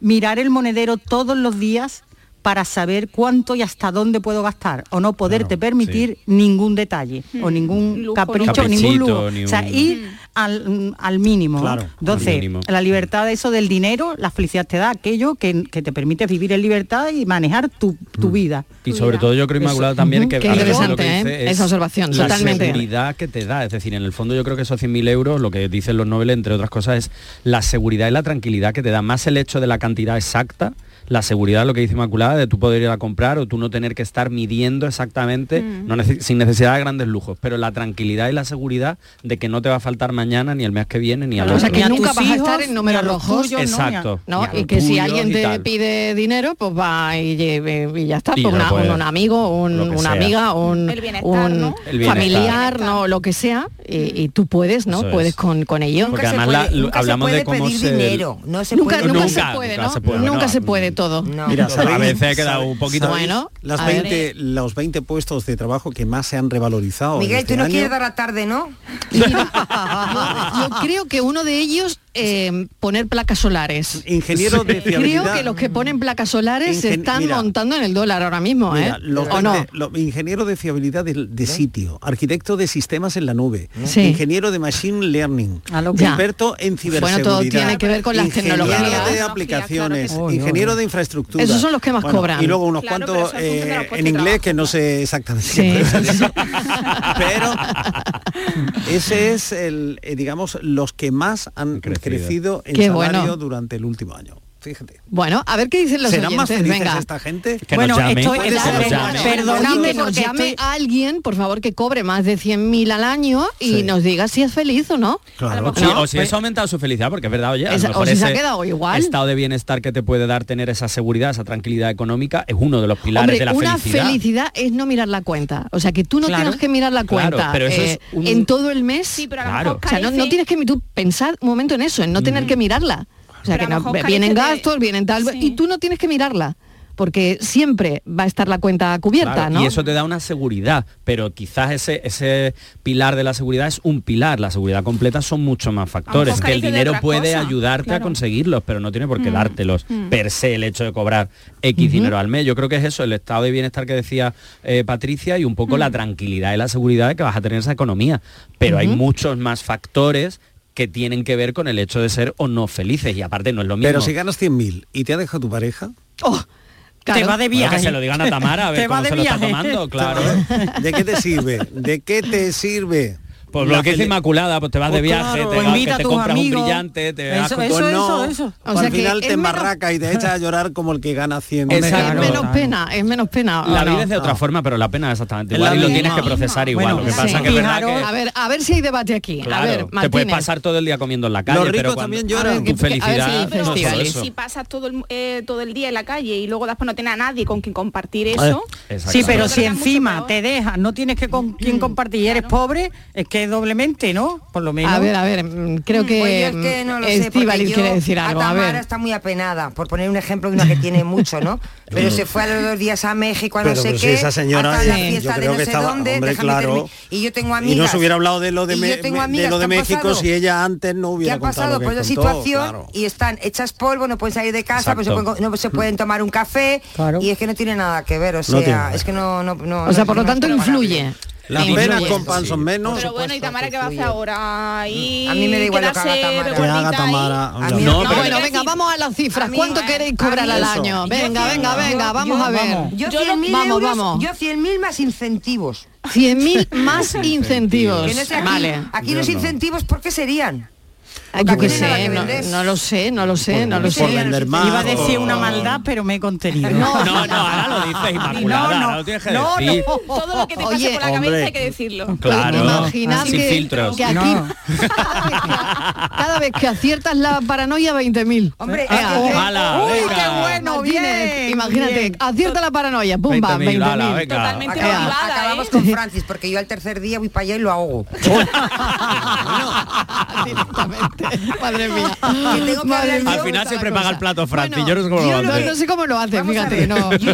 Speaker 22: mirar el monedero todos los días para saber cuánto y hasta dónde puedo gastar o no poderte permitir ningún detalle o ningún
Speaker 23: Lujo,
Speaker 22: capricho,
Speaker 19: ¿no?
Speaker 22: ningún lujo.
Speaker 19: ni
Speaker 22: O sea,
Speaker 19: un-
Speaker 22: ir al, mm, al mínimo.
Speaker 20: Claro, al
Speaker 22: Entonces,
Speaker 19: mínimo.
Speaker 22: la libertad de eso del dinero, la felicidad te da aquello que, que te permite vivir en libertad y manejar tu, tu vida.
Speaker 19: Y sobre todo yo creo, Inmaculada,
Speaker 22: Eso.
Speaker 19: también que
Speaker 22: qué
Speaker 18: interesante,
Speaker 19: que
Speaker 18: ¿eh?
Speaker 19: es
Speaker 18: Esa observación,
Speaker 19: la
Speaker 18: totalmente.
Speaker 19: seguridad que te da. Es decir, en el fondo yo creo que esos 100.000 euros, lo que dicen los Nobel, entre otras cosas, es la seguridad y la tranquilidad que te da. Más el hecho de la cantidad exacta, la seguridad, lo que dice Inmaculada, de tú poder ir a comprar o tú no tener que estar midiendo exactamente, no nece- sin necesidad de grandes lujos, pero la tranquilidad y la seguridad de que no te va a faltar mañana, ni el mes que viene, ni al
Speaker 18: O sea,
Speaker 19: otro.
Speaker 18: que nunca vas a estar en números rojos.
Speaker 19: Exacto.
Speaker 18: Y que si alguien te pide dinero, pues va y, lleve- y ya está.
Speaker 19: Y
Speaker 18: pues una-
Speaker 19: puede.
Speaker 18: un, un amigo, un- una
Speaker 19: sea.
Speaker 18: amiga, un, un familiar, no lo que sea, y, y tú puedes, ¿no?
Speaker 19: Eso
Speaker 18: puedes con, con ello.
Speaker 19: Porque además la- lo- hablamos de cómo se...
Speaker 21: no se
Speaker 18: nunca,
Speaker 21: puede-
Speaker 18: nunca,
Speaker 19: Nunca,
Speaker 18: se puede, ¿no?
Speaker 19: puede,
Speaker 18: nunca se puede todo.
Speaker 20: Mira,
Speaker 19: a veces ha quedado un poquito...
Speaker 18: Bueno,
Speaker 20: Las
Speaker 18: a ver.
Speaker 20: 20, los 20 puestos de trabajo que más se han revalorizado.
Speaker 21: Miguel,
Speaker 20: este
Speaker 21: tú no
Speaker 20: año.
Speaker 21: quieres dar la tarde, ¿no?
Speaker 18: Yo creo que uno de ellos eh, poner placas solares.
Speaker 20: Ingeniero de
Speaker 18: Creo
Speaker 20: fiabilidad.
Speaker 18: que los que ponen placas solares se están
Speaker 20: mira.
Speaker 18: montando en el dólar ahora mismo, ¿eh?
Speaker 20: Mira, los
Speaker 18: ¿O no?
Speaker 20: 20 lo- ingeniero de fiabilidad de, de sitio, arquitecto de sistemas en la nube,
Speaker 18: Sí.
Speaker 20: ingeniero de machine learning, experto en ciberseguridad.
Speaker 18: Bueno, todo tiene que ver con las
Speaker 20: ingeniero
Speaker 18: tecnologías.
Speaker 20: de aplicaciones,
Speaker 18: Claro que sí.
Speaker 20: ingeniero de infraestructura.
Speaker 18: Esos son los que más
Speaker 20: Bueno,
Speaker 18: cobran.
Speaker 20: Y luego unos
Speaker 18: Claro,
Speaker 20: cuantos
Speaker 18: de
Speaker 20: eh, en
Speaker 18: de
Speaker 20: inglés que no sé exactamente qué
Speaker 18: Sí.
Speaker 20: eso. Pero ese es el, eh, digamos, los que más han crecido, en
Speaker 18: Qué
Speaker 20: salario
Speaker 18: bueno.
Speaker 20: durante el último año. Fíjate.
Speaker 18: Bueno, a ver qué dicen los
Speaker 20: ¿Serán más felices
Speaker 18: Venga.
Speaker 20: esta gente?
Speaker 18: Que bueno,
Speaker 20: nos llamen.
Speaker 18: esto
Speaker 20: Puede
Speaker 18: es
Speaker 20: ser,
Speaker 18: la-
Speaker 20: nos llamen.
Speaker 18: Perdóname, que nos llame estoy- a alguien, por favor, que cobre más de 100.000 al año y
Speaker 20: Sí.
Speaker 18: nos diga si es feliz o no.
Speaker 19: Claro, sí,
Speaker 18: ¿No?
Speaker 19: o si
Speaker 18: Pues-
Speaker 19: eso ha aumentado su felicidad, porque es verdad, oye, a lo
Speaker 18: Esa- o si se ha quedado igual.
Speaker 19: estado de bienestar que te puede dar tener esa seguridad, esa tranquilidad económica, es uno de los pilares
Speaker 18: Hombre,
Speaker 19: de la
Speaker 18: una
Speaker 19: felicidad.
Speaker 18: felicidad es no mirar la cuenta. O sea, que tú no
Speaker 19: Claro.
Speaker 18: tienes que mirar la
Speaker 19: Claro,
Speaker 18: cuenta
Speaker 19: pero eso es
Speaker 18: eh,
Speaker 19: un-
Speaker 18: en todo el mes.
Speaker 23: Sí, pero a lo
Speaker 19: Claro.
Speaker 23: mejor
Speaker 18: O sea, no, tienes que tú pensar un momento en eso, en no tener que mirarla. O sea, que no, vienen
Speaker 23: de-
Speaker 18: gastos, vienen tal, y tú no tienes que mirarla, porque siempre va a estar la cuenta cubierta,
Speaker 19: Claro,
Speaker 18: ¿no?
Speaker 19: Y eso te da una seguridad, pero quizás ese, ese pilar de la seguridad es un pilar. La seguridad completa son muchos más factores. Que el dinero puede
Speaker 18: cosa,
Speaker 19: ayudarte
Speaker 18: claro.
Speaker 19: a conseguirlos, pero no tiene por qué
Speaker 18: Mm,
Speaker 19: dártelos
Speaker 18: mm.
Speaker 19: per se el hecho de cobrar X dinero al mes. Yo creo que es eso, el estado de bienestar que decía eh, Patricia y un poco
Speaker 18: Mm.
Speaker 19: la tranquilidad y la seguridad de que vas a tener esa economía. Pero hay muchos más factores que tienen que ver con el hecho de ser o no felices y aparte no es lo mismo.
Speaker 20: Pero si ganas 100.000 y te ha dejado tu pareja,
Speaker 18: Claro.
Speaker 22: Te va de
Speaker 19: Bueno,
Speaker 22: viaje.
Speaker 19: que se lo digan a Tamara, a ver
Speaker 22: Te va
Speaker 19: cómo
Speaker 22: de
Speaker 19: se lo está
Speaker 22: viaje.
Speaker 19: tomando, claro.
Speaker 20: ¿de qué te sirve? ¿De qué te sirve?
Speaker 19: Pues
Speaker 20: La
Speaker 19: lo que
Speaker 20: feli-
Speaker 19: Inmaculada, pues te vas de
Speaker 20: Pues
Speaker 19: viaje,
Speaker 20: claro.
Speaker 19: te,
Speaker 20: Pues
Speaker 19: vas-
Speaker 20: invita
Speaker 19: que
Speaker 20: a
Speaker 19: te
Speaker 20: tus
Speaker 19: compras
Speaker 20: amigos.
Speaker 19: un brillante, te vas
Speaker 22: Eso,
Speaker 19: con-
Speaker 22: eso,
Speaker 20: no,
Speaker 22: eso, eso.
Speaker 20: al
Speaker 18: sea que
Speaker 20: final
Speaker 18: es
Speaker 20: te
Speaker 18: menos-
Speaker 20: embarraca y te echas a llorar como el que gana 100.
Speaker 19: Exacto.
Speaker 18: Es menos pena, es menos pena. ¿o
Speaker 19: La
Speaker 18: no?
Speaker 19: vida es de otra forma, pero la pena es exactamente
Speaker 20: Es
Speaker 19: igual
Speaker 20: la
Speaker 19: y lo tienes que procesar igual.
Speaker 22: Bueno,
Speaker 19: lo que
Speaker 18: sí.
Speaker 19: pasa que es verdad
Speaker 22: Fijaros,
Speaker 19: que
Speaker 18: A ver, a ver si hay debate aquí.
Speaker 19: claro,
Speaker 18: a ver,
Speaker 19: te puedes pasar todo el día comiendo en la calle,
Speaker 20: Los
Speaker 19: pero cuando
Speaker 20: también lloran.
Speaker 19: tu felicidad es.
Speaker 23: Si pasas todo el, eh, todo el día en la calle y luego después no tienes a nadie con quien compartir eso.
Speaker 22: Sí, pero si
Speaker 23: es
Speaker 22: encima te dejas, no tienes que con quién compartir y eres pobre, es que doblemente, ¿no? Por lo menos.
Speaker 18: A ver, a ver, mm, creo que,
Speaker 21: Pues yo es que no lo sé, porque
Speaker 18: Estíbaliz
Speaker 21: yo-
Speaker 18: quiere decir algo. A
Speaker 21: Tamara
Speaker 18: ver.
Speaker 21: está muy apenada, por poner un ejemplo de una que tiene mucho, ¿no? Pero se fue a los dos días a México, a no
Speaker 20: Pero,
Speaker 21: sé
Speaker 20: pero si
Speaker 21: qué,
Speaker 20: esa señora,
Speaker 21: hasta la fiesta
Speaker 20: yo
Speaker 21: de no
Speaker 20: que
Speaker 21: sé
Speaker 20: estaba-
Speaker 21: dónde,
Speaker 20: hombre,
Speaker 21: déjame
Speaker 20: claro.
Speaker 21: terminar. Y yo tengo amigas.
Speaker 20: Y no se hubiera hablado de lo de, me- de lo de México
Speaker 21: pasado-
Speaker 20: si ella antes no hubiera
Speaker 21: pasado por esa situación
Speaker 20: claro.
Speaker 21: y están hechas polvo, no pueden salir de casa, pues se
Speaker 19: Exacto.
Speaker 21: pueden- no se pueden tomar un café
Speaker 22: Claro.
Speaker 21: y es que no tiene nada que ver, o sea, es que no, no, no
Speaker 18: O sea, por lo tanto influye.
Speaker 20: Las penas con pan son menos.
Speaker 23: pero bueno, y Tamara, ¿qué va a hacer ahora? Y
Speaker 21: A mí me da igual lo que haga Tamara.
Speaker 20: Que haga. Tamara.
Speaker 21: A mí
Speaker 20: ya.
Speaker 21: no,
Speaker 19: No,
Speaker 18: No,
Speaker 19: pero-
Speaker 18: bueno, venga, vamos a las cifras.
Speaker 21: A mí-
Speaker 18: ¿Cuánto queréis cobrar al año?
Speaker 21: yo
Speaker 18: Venga, venga, venga,
Speaker 21: yo-
Speaker 18: vamos
Speaker 21: yo-
Speaker 18: a ver.
Speaker 21: Yo
Speaker 18: Yo
Speaker 21: 100.000
Speaker 18: vamos,
Speaker 21: euros,
Speaker 18: vamos.
Speaker 21: yo 100.000 más incentivos.
Speaker 18: 100.000 más incentivos.
Speaker 21: Aquí,
Speaker 18: Vale.
Speaker 21: aquí los incentivos, ¿por qué serían?
Speaker 18: Ay, Yo qué sé,
Speaker 21: que
Speaker 18: no, no lo sé, no lo sé, no lo sé.
Speaker 20: vender más.
Speaker 22: Iba a decir
Speaker 20: o-
Speaker 22: una maldad, pero me he contenido.
Speaker 18: No,
Speaker 19: No, no, ahora lo dices Inmaculada,
Speaker 22: No, no,
Speaker 19: lo tienes que
Speaker 22: no,
Speaker 19: decir.
Speaker 23: Todo lo que te pase
Speaker 18: Oye,
Speaker 23: por la
Speaker 20: hombre.
Speaker 23: cabeza hay que decirlo.
Speaker 19: Claro,
Speaker 18: Imaginad
Speaker 19: sin
Speaker 18: que,
Speaker 19: filtros.
Speaker 18: que aquí
Speaker 22: No.
Speaker 18: cada, vez que, aciertas la paranoia 20.000.
Speaker 21: Hombre, que-
Speaker 19: Ojalá,
Speaker 22: Uy,
Speaker 19: venga.
Speaker 22: qué bueno, bien.
Speaker 18: Imagínate,
Speaker 22: bien.
Speaker 18: acierta la paranoia, pumba,
Speaker 19: 20.000, ala,
Speaker 18: 20.000.
Speaker 19: venga.
Speaker 23: Totalmente
Speaker 18: Acaba-
Speaker 23: motivada,
Speaker 21: Acabamos
Speaker 23: ¿eh?
Speaker 21: con Francis, porque yo al tercer día voy para allá y lo ahogo.
Speaker 18: Directamente. Madre mía.
Speaker 21: Que tengo que
Speaker 18: Madre
Speaker 21: hablar
Speaker 18: mía,
Speaker 19: Al final siempre paga
Speaker 18: cosa.
Speaker 19: el plato Francis,
Speaker 18: Bueno,
Speaker 19: yo no sé cómo
Speaker 18: yo
Speaker 19: lo hace.
Speaker 18: no sé cómo lo hace,
Speaker 21: Vamos a
Speaker 18: fíjate,
Speaker 21: ver,
Speaker 18: no.
Speaker 21: Yo,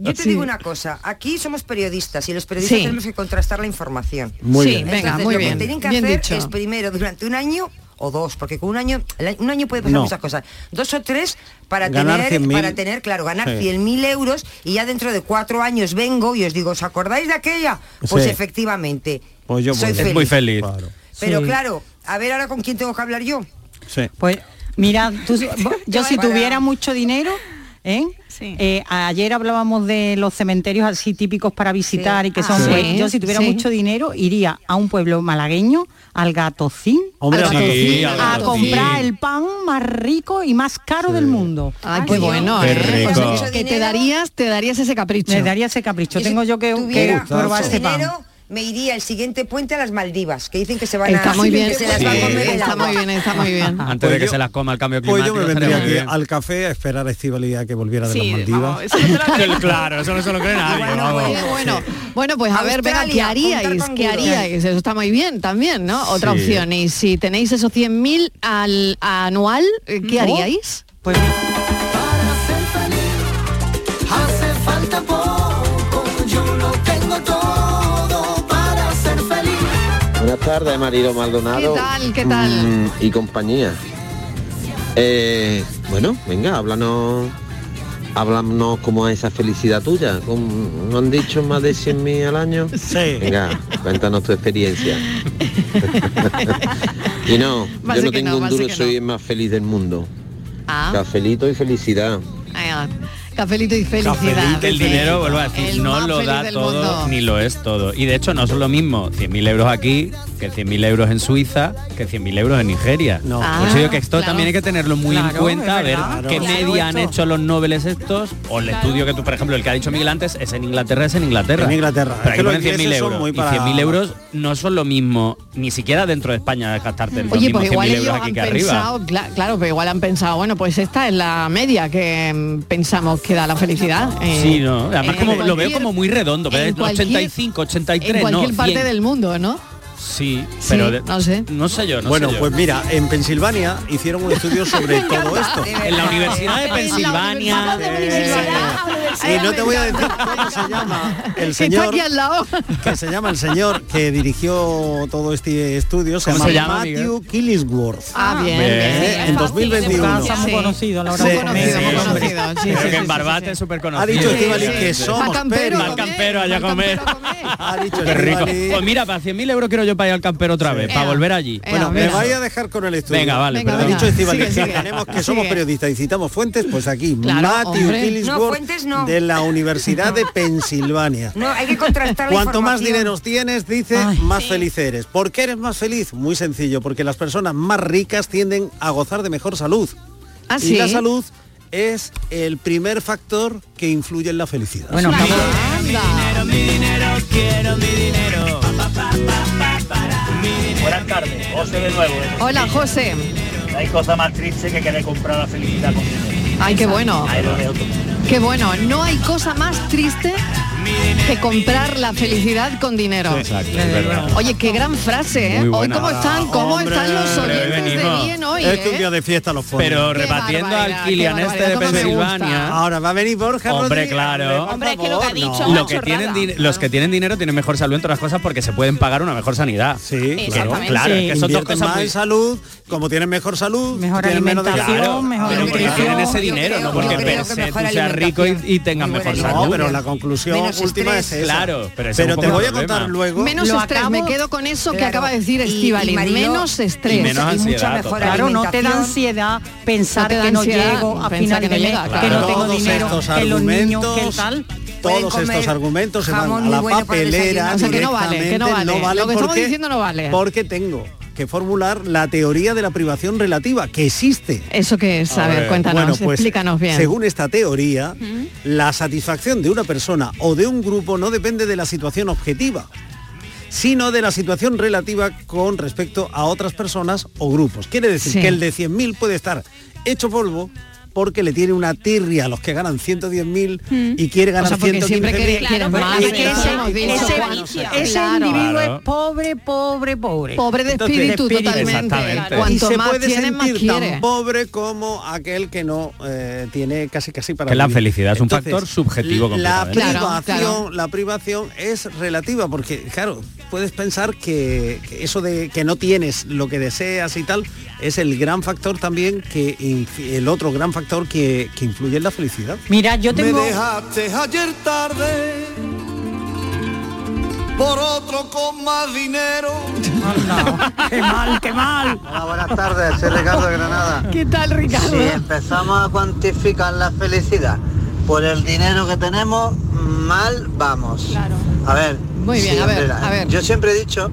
Speaker 21: yo te
Speaker 18: Sí.
Speaker 21: digo una cosa, aquí somos periodistas y los periodistas
Speaker 18: Sí.
Speaker 21: tenemos que contrastar la información.
Speaker 20: Muy
Speaker 18: Sí,
Speaker 20: bien.
Speaker 18: venga, muy
Speaker 21: lo
Speaker 18: bien.
Speaker 21: que tienen que
Speaker 18: Bien
Speaker 21: hacer
Speaker 18: dicho.
Speaker 21: es primero durante un año o dos, porque con un año, un año puede pasar
Speaker 20: No.
Speaker 21: muchas cosas. Dos o tres para
Speaker 20: Ganar
Speaker 21: tener,
Speaker 20: 100.000.
Speaker 21: para tener, claro, ganar
Speaker 20: Sí.
Speaker 21: 100.000 euros y ya dentro de cuatro años vengo y os digo, ¿os acordáis de aquella? Pues
Speaker 20: Sí.
Speaker 21: efectivamente.
Speaker 20: Pues yo
Speaker 21: soy
Speaker 19: muy feliz.
Speaker 20: Claro.
Speaker 21: Pero
Speaker 22: Sí.
Speaker 21: claro, a ver ahora con quién tengo que hablar yo.
Speaker 20: Sí.
Speaker 22: Pues mira, tú- yo si tuviera mucho dinero, ¿eh? Eh, ayer hablábamos de los cementerios así típicos para visitar y que son
Speaker 18: Ah,
Speaker 22: pues,
Speaker 18: sí,
Speaker 22: yo si tuviera
Speaker 18: sí.
Speaker 22: mucho dinero iría a un pueblo malagueño al Gatocín
Speaker 20: Hombre,
Speaker 22: al Gatocín,
Speaker 20: Gatocín,
Speaker 22: a
Speaker 20: Gatocín.
Speaker 22: comprar el pan más rico y más caro del mundo
Speaker 18: Ay, qué bueno,
Speaker 22: Qué
Speaker 18: ¿eh? O sea,
Speaker 22: rico.
Speaker 18: que te darías, te darías ese capricho.
Speaker 22: Me daría ese capricho. Tengo yo que, que probar ese pan.
Speaker 21: Me iría el siguiente puente a las Maldivas, que dicen que se van
Speaker 18: Está
Speaker 21: a...
Speaker 18: muy bien,
Speaker 21: que se las va a comer el
Speaker 18: está muy bien, está muy bien.
Speaker 19: Antes
Speaker 20: Pues
Speaker 19: de que
Speaker 20: yo-
Speaker 19: se las coma el cambio
Speaker 20: Pues
Speaker 19: climático.
Speaker 20: yo me vendría aquí
Speaker 19: bien.
Speaker 20: al café a esperar a Estivali a que volviera de
Speaker 18: Sí,
Speaker 20: las Maldivas.
Speaker 19: claro, eso no se lo cree nadie. vamos.
Speaker 18: Qué bueno. Bueno, pues a ver, venga, ¿qué haríais? ¿Qué haríais? Eso está muy bien también, ¿no? Otra
Speaker 19: Sí.
Speaker 18: opción. Y si tenéis esos 100.000 al anual, eh, ¿qué haríais?
Speaker 22: Pues
Speaker 26: Hace falta poco,
Speaker 27: Buenas tardes, Marilo Maldonado.
Speaker 18: ¿Qué tal? ¿Qué tal?
Speaker 27: Mm, y compañía. Eh, bueno, venga, háblanos, háblanos cómo es esa felicidad tuya. ¿Cómo- ¿No han dicho más de 100.000 al año?
Speaker 20: Sí.
Speaker 27: Venga, cuéntanos tu experiencia. y no,
Speaker 18: Va
Speaker 27: yo no tengo
Speaker 18: no,
Speaker 27: un duro, soy
Speaker 18: no.
Speaker 27: el más feliz del mundo.
Speaker 18: Ah,
Speaker 27: Cafelito y felicidad.
Speaker 18: ah, cafelito y felicidad.
Speaker 19: Cafelito, el dinero, vuelvo a decir,
Speaker 18: El
Speaker 19: no lo da todo
Speaker 18: mundo.
Speaker 19: ni lo es todo. Y de hecho no son lo mismo 100.000 euros aquí que 100.000 euros en Suiza que 100.000 euros en Nigeria.
Speaker 20: No.
Speaker 19: Por eso que esto
Speaker 18: Ah, claro.
Speaker 19: también hay que tenerlo muy en cuenta, a ver qué
Speaker 22: Claro.
Speaker 19: media han hecho los nobles estos, o el estudio que tú, por ejemplo, el que ha dicho Miguel antes, es en Inglaterra, es en Inglaterra.
Speaker 20: En Inglaterra.
Speaker 19: Pero aquí ponen 100.000
Speaker 20: ingleses son
Speaker 19: euros.
Speaker 20: muy
Speaker 19: Y
Speaker 20: para-
Speaker 19: 100.000 euros no son lo mismo, ni siquiera dentro de España gastarte los
Speaker 18: Oye,
Speaker 19: mismos
Speaker 18: pues igual
Speaker 19: 100.000
Speaker 18: ellos
Speaker 19: euros aquí
Speaker 18: han
Speaker 19: que arriba.
Speaker 18: pensado, claro, pero igual han pensado, bueno, pues esta es la media que pensamos que da la felicidad. eh,
Speaker 19: Sí, no, además
Speaker 18: en
Speaker 19: como lo veo como muy redondo, pero
Speaker 18: en
Speaker 19: es
Speaker 18: cualquier-
Speaker 19: 85, 83,
Speaker 18: en cualquier
Speaker 19: no,
Speaker 18: parte
Speaker 19: 100.
Speaker 18: del mundo, ¿no?
Speaker 19: Sí,
Speaker 18: Sí,
Speaker 19: pero de-
Speaker 18: no sé.
Speaker 19: No sé yo, no
Speaker 20: bueno,
Speaker 19: sé yo.
Speaker 20: pues mira, en Pensilvania hicieron un estudio sobre todo esto.
Speaker 19: en la Universidad de
Speaker 18: En la
Speaker 19: Pensilvania.
Speaker 20: Y no te voy a decir cómo se llama el
Speaker 18: Que está
Speaker 20: señor
Speaker 18: aquí al lado.
Speaker 20: que se llama el señor que dirigió todo este estudio, se
Speaker 19: ¿Cómo
Speaker 20: llama,
Speaker 19: se llama,
Speaker 20: Matthew Killisworth.
Speaker 18: Ah, bien,
Speaker 19: Bien.
Speaker 18: bien,
Speaker 20: Eh,
Speaker 18: bien.
Speaker 20: en 2021.
Speaker 22: Casa muy
Speaker 18: Sí.
Speaker 22: conocido la
Speaker 18: Muy conocido,
Speaker 22: comer.
Speaker 18: muy
Speaker 19: Sí, hombre.
Speaker 18: conocido. Sí,
Speaker 19: Creo
Speaker 18: sí,
Speaker 19: que en Barbate
Speaker 18: sí.
Speaker 19: es súper conocido.
Speaker 20: Ha dicho Estivali
Speaker 18: sí,
Speaker 20: que
Speaker 18: sí.
Speaker 20: somos
Speaker 18: campero
Speaker 19: Al campero allá a comer.
Speaker 20: Ha dicho
Speaker 19: Qué rico. Pues mira, para 100.000 euros quiero yo para ir al campero otra vez, para volver allí.
Speaker 20: Bueno, me vaya a dejar con el estudio.
Speaker 19: Venga, vale,
Speaker 20: Ha dicho Estivali que tenemos que somos periodistas y citamos fuentes, pues aquí, Matthew. Killisworth
Speaker 21: No, fuentes no.
Speaker 20: De la Universidad de Pensilvania.
Speaker 21: No, hay que contrastar la
Speaker 20: Cuanto más dinero tienes, dice, más feliz eres. ¿Por qué eres más feliz? Muy sencillo, porque las personas más ricas tienden a gozar de mejor salud.
Speaker 18: Ah,
Speaker 20: y
Speaker 18: sí.
Speaker 20: la salud es el primer factor que influye en la felicidad.
Speaker 22: Bueno, acabo-
Speaker 18: Anda.
Speaker 19: mi dinero, quiero mi dinero.
Speaker 28: Buenas tardes, José de nuevo.
Speaker 18: Hola, José.
Speaker 28: No hay cosa más triste que querer comprar la felicidad con dinero.
Speaker 18: Ay, qué bueno. Qué bueno. No hay cosa más triste que comprar la felicidad con dinero.
Speaker 19: Exacto, es verdad.
Speaker 18: Oye, qué gran frase, ¿eh? Hoy cómo están, cómo
Speaker 20: Hombre,
Speaker 18: están los oyentes de bien hoy,
Speaker 20: es que un
Speaker 18: ¿eh?
Speaker 20: día de fiesta los ponen.
Speaker 19: Pero
Speaker 18: Qué
Speaker 19: rebatiendo al Kilian este de. Pensilvania.
Speaker 20: Ahora va a venir Borja
Speaker 19: Hombre,
Speaker 20: Rodríguez,
Speaker 19: claro.
Speaker 23: Hombre, que lo que ha dicho
Speaker 20: no.
Speaker 19: Lo que tienen los que tienen dinero tienen mejor salud entre las cosas porque se pueden pagar una mejor sanidad.
Speaker 20: Sí, claro.
Speaker 23: Exactamente.
Speaker 19: Claro, es
Speaker 22: Sí.
Speaker 19: que son dos cosas
Speaker 20: más
Speaker 19: muy
Speaker 20: en salud, como tienen mejor salud,
Speaker 22: Mejor
Speaker 20: tienen menos
Speaker 22: alimentación,
Speaker 20: desgaste.
Speaker 19: Claro,
Speaker 22: mejor
Speaker 19: pero porque tienen ese dinero,
Speaker 21: creo-
Speaker 19: no porque per se tú seas rico y, y tengas mejor salud.
Speaker 20: No, pero la conclusión
Speaker 21: Menos
Speaker 20: última
Speaker 21: estrés.
Speaker 20: es.
Speaker 19: Claro, pero
Speaker 20: pero te voy a contar luego.
Speaker 18: Menos
Speaker 23: Lo
Speaker 18: estrés,
Speaker 23: acabo-
Speaker 18: me quedo con eso que
Speaker 21: Claro.
Speaker 18: acaba de decir Estivali. Menos estrés.
Speaker 19: y menos
Speaker 21: y mucha
Speaker 19: ansiedad,
Speaker 21: mejor.
Speaker 22: Claro, no te da ansiedad pensar
Speaker 18: No te da
Speaker 22: que no
Speaker 18: ansiedad
Speaker 22: llego a
Speaker 18: pensar
Speaker 22: final
Speaker 18: que
Speaker 22: de
Speaker 18: no
Speaker 22: mes,
Speaker 18: llega,
Speaker 22: que
Speaker 18: claro.
Speaker 22: no tengo
Speaker 20: Todos
Speaker 22: dinero,
Speaker 20: estos
Speaker 22: que los niños, que tal.
Speaker 20: Todos estos argumentos se van a la papelera.
Speaker 18: O sea, que no vale, que no
Speaker 20: directamente,
Speaker 18: vale. Lo que estamos
Speaker 20: porque-
Speaker 18: diciendo no vale.
Speaker 20: Porque tengo que formular la teoría de la privación relativa, que existe.
Speaker 18: ¿Eso qué es? A ver, cuéntanos,
Speaker 20: Bueno, pues,
Speaker 18: explícanos bien.
Speaker 20: Según esta teoría, la satisfacción de una persona o de un grupo no depende de la situación objetiva, sino de la situación relativa con respecto a otras personas o grupos. Quiere decir
Speaker 18: Sí.
Speaker 20: que el de 100.000 puede estar hecho polvo porque le tiene una tirria a los que ganan 110.000 y quiere ganar
Speaker 18: O sea, porque siempre
Speaker 20: 115.000.
Speaker 18: quiere- quieren más.
Speaker 22: es que ese,
Speaker 18: Claro.
Speaker 22: individuo es pobre, pobre, pobre.
Speaker 18: Pobre de
Speaker 20: Entonces,
Speaker 18: espíritu,
Speaker 22: de espíritu,
Speaker 18: totalmente.
Speaker 19: exactamente.
Speaker 20: y
Speaker 18: Cuanto
Speaker 20: se
Speaker 18: más
Speaker 20: puede
Speaker 18: tiene, más
Speaker 20: sentir
Speaker 18: quiere.
Speaker 20: tan pobre como aquel que no eh, tiene casi casi para
Speaker 19: Que la
Speaker 20: vivir.
Speaker 19: felicidad es un factor subjetivo
Speaker 20: la privación
Speaker 18: Claro, claro.
Speaker 20: la privación es relativa porque claro puedes pensar que, que eso de que no tienes lo que deseas y tal es el gran factor también que el otro gran factor que, que influye en la felicidad
Speaker 22: Mira, yo tengo...
Speaker 17: Me dejaste ayer tarde por otro con más dinero.
Speaker 22: qué mal, qué mal.
Speaker 29: Hola, buenas tardes, soy Ricardo de Granada.
Speaker 18: ¿Qué tal, Ricardo?
Speaker 29: Si empezamos a cuantificar la felicidad por el dinero que tenemos, mal vamos.
Speaker 18: Claro.
Speaker 29: A ver,
Speaker 18: Muy bien,
Speaker 29: sí,
Speaker 18: a ver,
Speaker 29: hombre,
Speaker 18: a ver.
Speaker 29: Yo siempre he dicho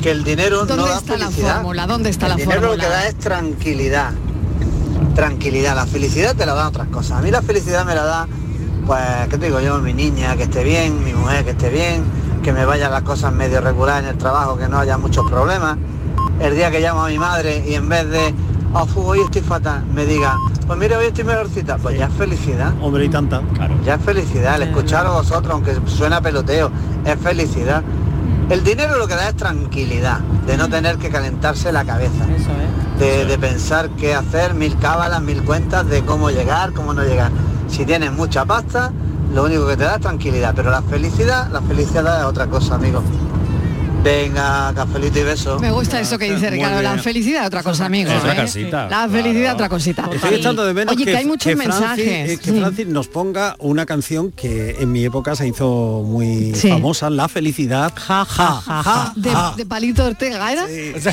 Speaker 29: que el dinero no
Speaker 18: ¿Dónde
Speaker 29: da
Speaker 18: está la
Speaker 29: felicidad.
Speaker 18: fórmula? ¿Dónde está
Speaker 29: el
Speaker 18: la
Speaker 29: dinero
Speaker 18: fórmula?
Speaker 29: lo que da es tranquilidad. Tranquilidad. La felicidad te la dan otras cosas. A mí la felicidad me la da, pues, ¿qué te digo yo? Mi niña que esté bien, mi mujer que esté bien, que me vayan las cosas medio regulares en el trabajo, que no haya muchos problemas. El día que llamo a mi madre y en vez de, oh, hoy estoy fatal, me diga, pues mira, hoy estoy mejorcita, pues ya es felicidad.
Speaker 20: Hombre, y tanta.
Speaker 29: Ya es felicidad, el escuchar a vosotros, aunque suena peloteo, es felicidad. El dinero lo que da es tranquilidad, de no tener que calentarse la cabeza. De, de pensar qué hacer, mil cábalas, mil cuentas de cómo llegar, cómo no llegar. Si tienes mucha pasta, lo único que te da es tranquilidad, pero la felicidad, la felicidad es otra cosa, amigo. Venga, cafelito y beso.
Speaker 18: Me gusta eso que dice Ricardo, la felicidad otra cosa, amigo.
Speaker 29: Otra
Speaker 18: ¿eh?
Speaker 29: cosita.
Speaker 18: La felicidad otra cosita.
Speaker 20: Estoy echando de menos
Speaker 18: Oye, que, hay muchos
Speaker 20: Francis-
Speaker 18: mensajes.
Speaker 20: eh, que Francis nos ponga una canción que en mi época se hizo muy
Speaker 18: Sí.
Speaker 20: famosa, La Felicidad. Ja, ja, ja,
Speaker 18: de,
Speaker 20: ja.
Speaker 18: de Palito Ortega, ¿era?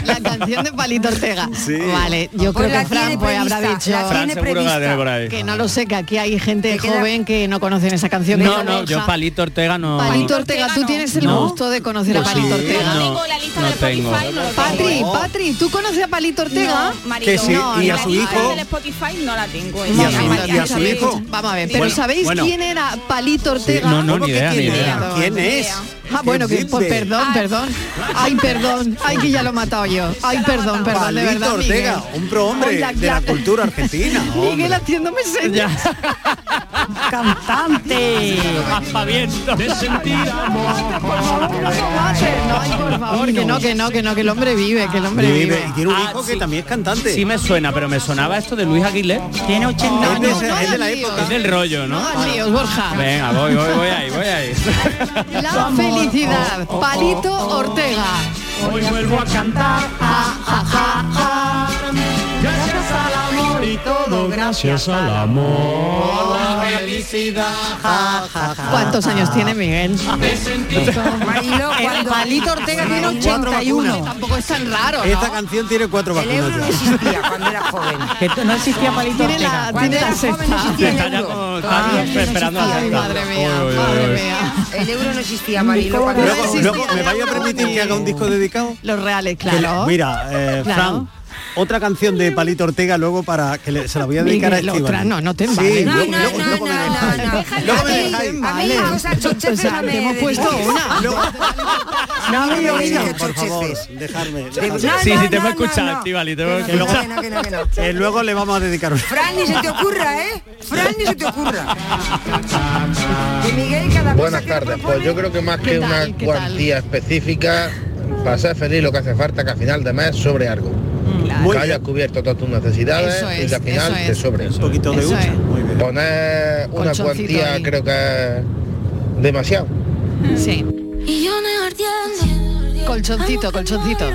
Speaker 18: La canción de Palito Ortega.
Speaker 20: Sí.
Speaker 18: Vale, yo
Speaker 21: Pues
Speaker 18: creo que Fran pues, habrá dicho
Speaker 21: la Fran que la tiene por ahí.
Speaker 18: que no lo sé, que aquí hay gente
Speaker 21: Que queda-
Speaker 18: joven que no conocen esa canción.
Speaker 19: No,
Speaker 18: que
Speaker 19: no, yo Palito Ortega no.
Speaker 18: Palito Ortega, tú tienes el gusto de conocer a
Speaker 19: Pues
Speaker 18: Palito
Speaker 19: sí,
Speaker 18: Ortega.
Speaker 19: no, no tengo.
Speaker 18: Patri, Patri, ¿tú conoces a Palito Ortega?
Speaker 23: No.
Speaker 20: Que sí,
Speaker 18: No,
Speaker 20: y a
Speaker 18: no,
Speaker 20: su
Speaker 18: no,
Speaker 20: hijo.
Speaker 18: no.
Speaker 23: del Spotify no la tengo.
Speaker 20: Y a su-
Speaker 23: María,
Speaker 20: y a su
Speaker 23: ¿sabéis?
Speaker 20: hijo.
Speaker 18: Vamos a ver, pero
Speaker 20: Bueno,
Speaker 18: ¿sabéis
Speaker 20: bueno.
Speaker 18: quién era Palito Ortega?
Speaker 19: no, no, ni idea, ni idea.
Speaker 20: ¿Quién es?
Speaker 18: Ah, bueno, que pues, perdón, perdón. Ay, perdón. Ay, que ya lo he matado yo. Ay, perdón, perdón, de
Speaker 20: Palito
Speaker 18: verdad,
Speaker 20: Ortega,
Speaker 18: Miguel.
Speaker 20: un prohombre
Speaker 18: Oiga,
Speaker 20: de la cultura argentina.
Speaker 18: Miguel haciéndome señas.
Speaker 22: Cantante.
Speaker 10: Aspaviento. De sentir amor.
Speaker 18: No, ay, por favor, que no, que no, que no, que el hombre vive, que el hombre
Speaker 20: Vive,
Speaker 18: vive.
Speaker 20: y tiene un
Speaker 19: Ah,
Speaker 20: hijo
Speaker 19: sí.
Speaker 20: que también es cantante.
Speaker 19: Sí me suena, pero me sonaba esto de Luis Aguilé.
Speaker 22: Tiene 80
Speaker 20: es, de,
Speaker 22: años.
Speaker 20: ese- es de la
Speaker 18: líos.
Speaker 20: época.
Speaker 19: Es del rollo, ¿no?
Speaker 18: No, líos, Borja.
Speaker 19: Venga, voy, voy, voy ahí, voy ahí.
Speaker 18: La felicidad, Palito Ortega.
Speaker 10: Hoy vuelvo a cantar.
Speaker 18: Ja, ja,
Speaker 10: y todo gracias al amor. La felicidad.
Speaker 18: ¿Cuántos años tiene Miguel?
Speaker 21: Marilo,
Speaker 22: El
Speaker 21: cuando-
Speaker 22: Palito Ortega tiene
Speaker 21: Cuatro
Speaker 22: 81.
Speaker 18: Tampoco es tan raro,
Speaker 20: Esta canción tiene cuatro
Speaker 21: El euro no
Speaker 20: vacunas
Speaker 21: existía cuando era joven.
Speaker 22: Que no existía Palito
Speaker 18: Tiene
Speaker 22: Ortega.
Speaker 18: la,
Speaker 21: Cuando
Speaker 18: tiene
Speaker 21: era
Speaker 18: la
Speaker 21: joven no
Speaker 18: sexta.
Speaker 21: existía el euro.
Speaker 19: esperando
Speaker 18: madre mía, madre mía.
Speaker 21: El euro no existía, Marilo. Cuando
Speaker 18: No
Speaker 20: Luego,
Speaker 18: existía
Speaker 20: luego me vaya a permitir que haga un disco dedicado.
Speaker 18: Los reales, claro.
Speaker 20: mira, eh,
Speaker 18: Claro.
Speaker 20: Fran, otra canción de Palito Ortega luego para que le- se la voy a dedicar
Speaker 18: Miguel,
Speaker 20: a Estíbal.
Speaker 18: otra, no, no te
Speaker 20: Sí,
Speaker 18: embales.
Speaker 21: No,
Speaker 20: luego,
Speaker 21: no,
Speaker 20: luego-
Speaker 21: no,
Speaker 20: luego me
Speaker 21: no,
Speaker 20: dejáis. Luego me
Speaker 21: A mí-
Speaker 20: dejáis.
Speaker 21: A mí las cosas chochefes
Speaker 18: O sea,
Speaker 21: no me
Speaker 18: te hemos puesto una. No había oído.
Speaker 20: por favor, dejarme.
Speaker 19: Sí,
Speaker 21: no,
Speaker 19: sí, te
Speaker 21: que no, que no. Que
Speaker 20: luego le vamos a dedicar un...
Speaker 21: Fran, ni se te ocurra, ¿eh? Fran, ni se te ocurra. Que Miguel cada cosa
Speaker 25: Buenas tardes, pues yo creo que más
Speaker 18: ¿Qué
Speaker 25: que una cuantía específica, para ser feliz lo que hace falta que a final de mes sobre algo.
Speaker 20: Muy
Speaker 25: que hayas
Speaker 20: bien.
Speaker 25: cubierto todas tus necesidades y
Speaker 18: es,
Speaker 25: que al final te
Speaker 18: es.
Speaker 25: sobre.
Speaker 20: Un poquito de hucha. Muy bien.
Speaker 25: Poner una cuantía
Speaker 18: ahí.
Speaker 25: creo que es demasiado.
Speaker 18: Sí. Colchoncito, colchoncito.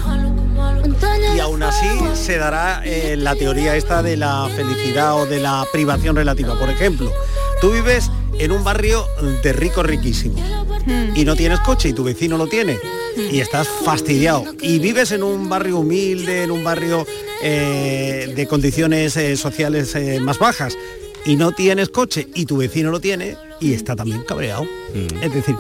Speaker 20: Y aún así se dará eh, la teoría esta de la felicidad o de la privación relativa. Por ejemplo, tú vives en un barrio de rico riquísimo. Y no tienes coche y tu vecino lo tiene. Y estás fastidiado. Y vives en un barrio humilde, en un barrio eh, de condiciones eh, sociales eh, más bajas. Y no tienes coche y tu vecino lo tiene y está también cabreado. Es decir,